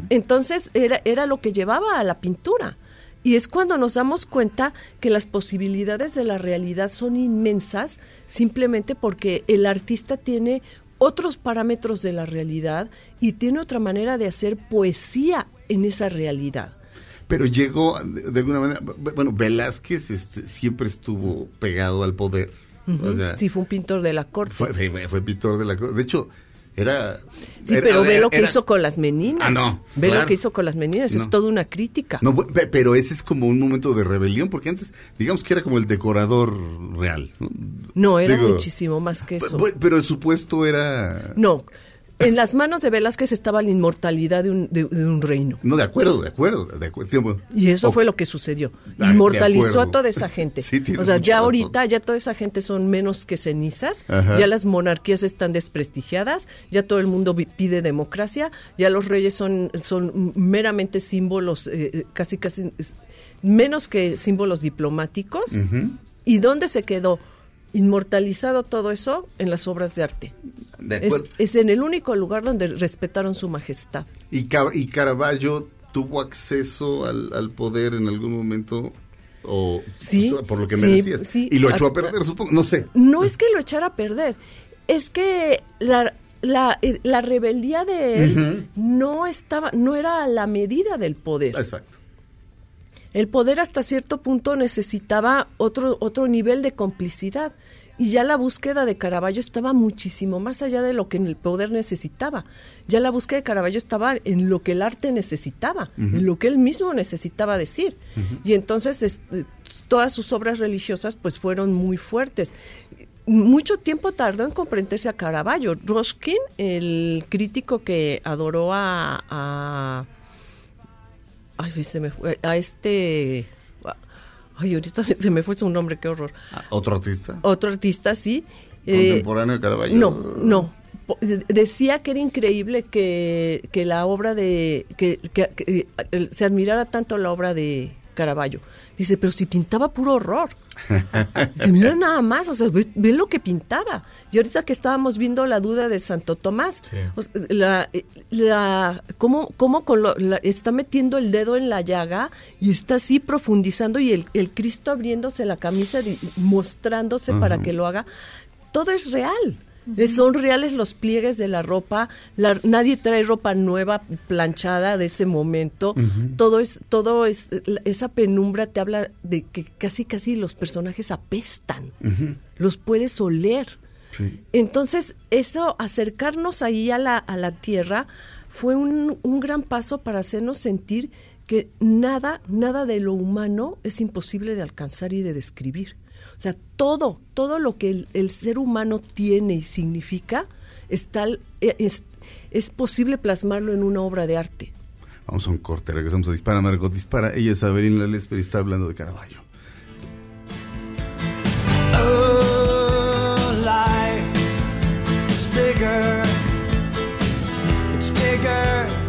Entonces era, era lo que llevaba a la pintura. Y es cuando nos damos cuenta que las posibilidades de la realidad son inmensas simplemente porque el artista tiene otros parámetros de la realidad y tiene otra manera de hacer poesía en esa realidad. Pero llegó, de, alguna manera, bu- bueno, Velázquez este, siempre estuvo pegado al poder. Ujú. O sea, sí, fue un pintor de la corte. fue, fue- fue pintor de la co- De hecho, era. Sí, era- pero ve era- lo que era- hizo con las meninas. Ah, no, Ve claro. lo que hizo con las meninas. No. Es toda una crítica. No, pero ese es como un momento de rebelión, porque antes, digamos que era como el decorador real. ¿no? No, era Digo, muchísimo más que eso. Pero el supuesto era. No, en las manos de Velázquez estaba la inmortalidad de un, de- de un reino. No, de acuerdo, de acuerdo. De acuerdo. Y eso fue lo que sucedió. Ah, Inmortalizó a toda esa gente. *laughs* Sí, o sea, ya razón. ahorita, ya toda esa gente son menos que cenizas. Ajá. Ya las monarquías están desprestigiadas. Ya todo el mundo pide democracia. Ya los reyes son, son meramente símbolos, eh, eh, casi, casi, menos que símbolos diplomáticos. ¿Y dónde se quedó? Inmortalizado todo eso en las obras de arte. De Es, en el único lugar donde respetaron su majestad. Y, Ca- y Caravaggio tuvo acceso al, al poder en algún momento, o Sí, o sea, por lo que me sí, decías. sí. y lo echó a perder, supongo. No sé. No es que lo echara a perder, es que la, la, eh, la rebeldía de él no estaba, no era a la medida del poder. Exacto. El poder hasta cierto punto necesitaba otro, otro nivel de complicidad. Y ya la búsqueda de Caravaggio estaba muchísimo más allá de lo que el poder necesitaba. Ya la búsqueda de Caravaggio estaba en lo que el arte necesitaba, en lo que él mismo necesitaba decir. Y entonces es- eh, todas sus obras religiosas pues fueron muy fuertes. Mucho tiempo tardó en comprenderse a Caravaggio. Ruskin, el crítico que adoró a- a Ay, se me fue. A este. Ay, ahorita *laughs* se me fue su nombre, qué horror. Ah, ¿Otro artista? Otro artista, sí. eh, Contemporáneo de Caravaggio. no, no. Decía que era increíble que, que la obra de. Que, que- que, eh, se admirara tanto la obra de Caravaggio. Dice, pero si pintaba puro horror. Dice, mira *laughs* nada más, o sea, ve, ve lo que pintaba. Y ahorita que estábamos viendo la duda de Santo Tomás, o sea, la, eh, la, cómo, cómo con lo- la- está metiendo el dedo en la llaga y está así profundizando y el, el Cristo abriéndose la camisa, mostrándose para que lo haga. Todo es real. Eh, Son reales los pliegues de la ropa. la- nadie trae ropa nueva planchada de ese momento. Todo es, todo es, esa penumbra te habla de que casi, casi los personajes apestan. Los puedes oler. Entonces, eso, acercarnos ahí a la, a la tierra fue un, un gran paso para hacernos sentir que nada, nada de lo humano es imposible de alcanzar y de describir. O sea, todo, todo lo que el, el ser humano tiene y significa, está, eh, es, es posible plasmarlo en una obra de arte. Vamos a un corte, regresamos a Dispara, Margot Dispara. Ella es Avelina Lesper y está hablando de Caravaggio. Oh, life is bigger. It's bigger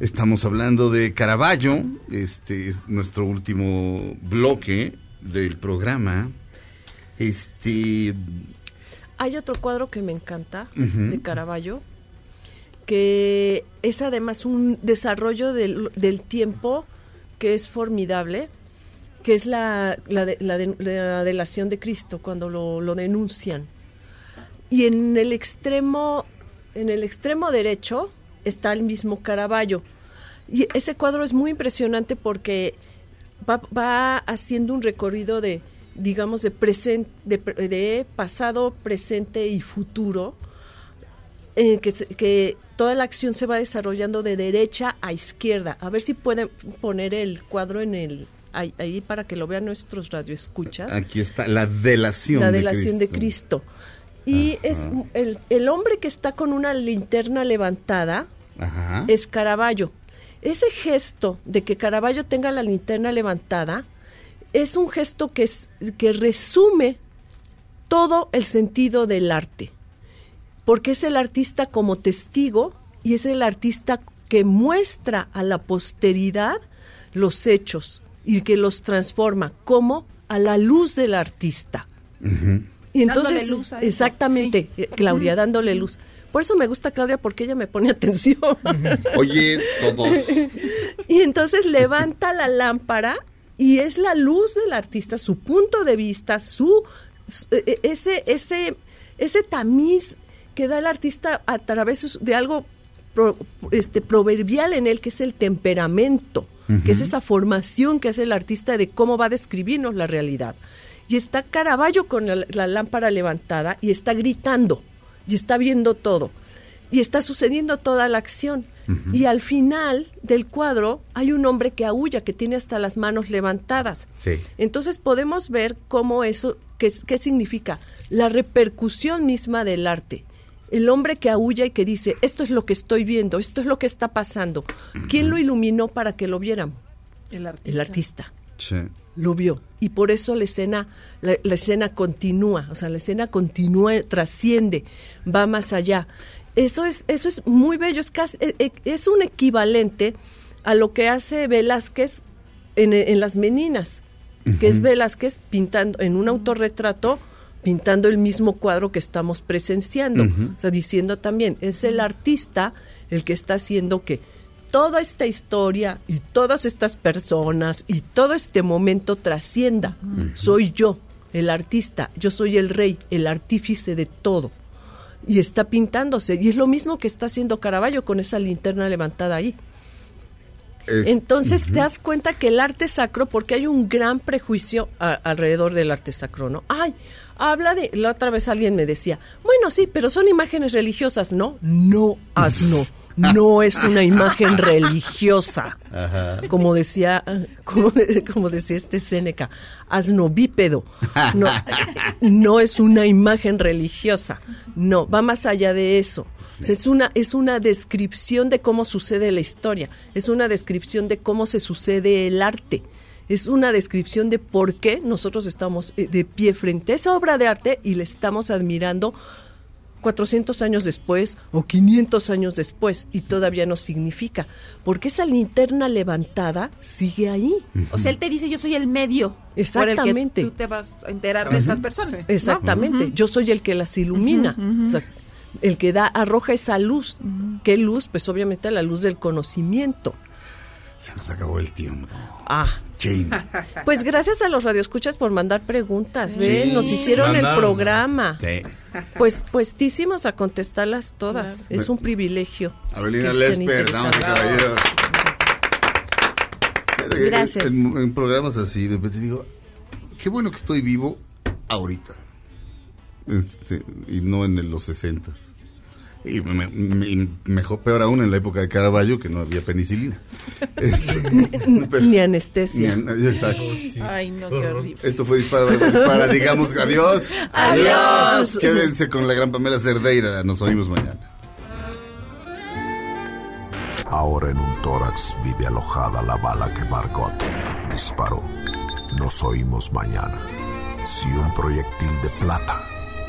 Estamos hablando de Caravaggio. Este es nuestro último bloque del programa. Este. Hay otro cuadro que me encanta de Caravaggio, que es además un desarrollo del, del tiempo que es formidable, que es la, la, de- la de- la delación de Cristo, cuando lo, lo denuncian. Y en el extremo, en el extremo derecho está el mismo Caravaggio. Y ese cuadro es muy impresionante porque va, va haciendo un recorrido de, digamos, de, presente, de, de pasado, presente y futuro, en que, que toda la acción se va desarrollando de derecha a izquierda. A ver si pueden poner el cuadro en el ahí, ahí para que lo vean nuestros radioescuchas. Aquí está la delación. la de delación de Cristo. Y es el, el hombre que está con una linterna levantada Ajá. es Caravaggio. Ese gesto de que Caravaggio tenga la linterna levantada es un gesto que, es, que resume todo el sentido del arte, porque es el artista como testigo y es el artista que muestra a la posteridad los hechos y que los transforma. ¿Cómo? A la luz del artista. Y entonces, Dándole luz exactamente, Claudia, dándole luz. Por eso me gusta Claudia, porque ella me pone *laughs* atención. Oye, todos. *laughs* Y entonces levanta la lámpara y es la luz del artista, su punto de vista, su, su- e- e- ese ese ese tamiz que da el artista a través de algo pro- este proverbial en él que es el temperamento, que es esa formación que hace el artista de cómo va a describirnos la realidad. Y está Caravaggio con la, la lámpara levantada y está gritando y está viendo todo y está sucediendo toda la acción. Y al final del cuadro hay un hombre que aúlla, que tiene hasta las manos levantadas. Sí. Entonces podemos ver cómo eso, qué, qué significa, la repercusión misma del arte. El hombre que aúlla y que dice, esto es lo que estoy viendo, esto es lo que está pasando. ¿Quién lo iluminó para que lo viéramos? El artista. El artista Sí. Lo vio. Y por eso la escena la, la escena continúa o sea la escena continúa trasciende va más allá. Eso es eso es muy bello es casi- e- e- es un equivalente a lo que hace Velázquez en, en las Meninas que es Velázquez pintando en un autorretrato pintando el mismo cuadro que estamos presenciando. O sea diciendo también es el artista el que está haciendo que toda esta historia y todas estas personas y todo este momento trascienda. Soy yo, el artista, yo soy el rey, el artífice de todo. Y está pintándose. Y es lo mismo que está haciendo Caravaggio con esa linterna levantada ahí. Es- Entonces te das cuenta que el arte sacro, porque hay un gran prejuicio a- alrededor del arte sacro, ¿no? Ay, habla de, la otra vez alguien me decía, bueno, sí, pero son imágenes religiosas, ¿no? No, asno, no es una imagen religiosa. Ajá. Como decía, como, de- como decía este Séneca, asno bípedo. No, no es una imagen religiosa. No, va más allá de eso. O sea, es una es una descripción de cómo sucede la historia, es una descripción de cómo se sucede el arte. Es una descripción de por qué nosotros estamos eh, de pie frente a esa obra de arte y le estamos admirando 400 años después o 500 años después y todavía no significa, porque esa linterna levantada sigue ahí. O sea, él te dice, yo soy el medio. Exactamente. Por el que tú te vas a enterar de estas personas. Exactamente, yo soy el que las ilumina, o sea, el que da, arroja esa luz. ¿Qué luz? Pues obviamente la luz del conocimiento. Se nos acabó el tiempo. Ah, Chin. *laughs* pues gracias a los radioescuchas por mandar preguntas, ¿ven? Sí. Nos hicieron el programa. Sí. Pues puestísimos a contestarlas todas. Es un privilegio. Avelina Lesper, damas y caballeros. Gracias. En, en programas así, de repente digo, qué bueno que estoy vivo ahorita. Este, y no en los sesentas. Y me- mejor, peor aún en la época de Caravaggio, que no había penicilina. *laughs* Este, pero- Ni anestesia. ni an- exacto. Ay, no, qué horrible. Esto fue Dispara, Dispara. Digamos adiós. Adiós. Quédense con la gran Pamela Cerdeira. Nos oímos mañana. Ahora en un tórax vive alojada la bala que Margot disparó. Nos oímos mañana. Si un proyectil de plata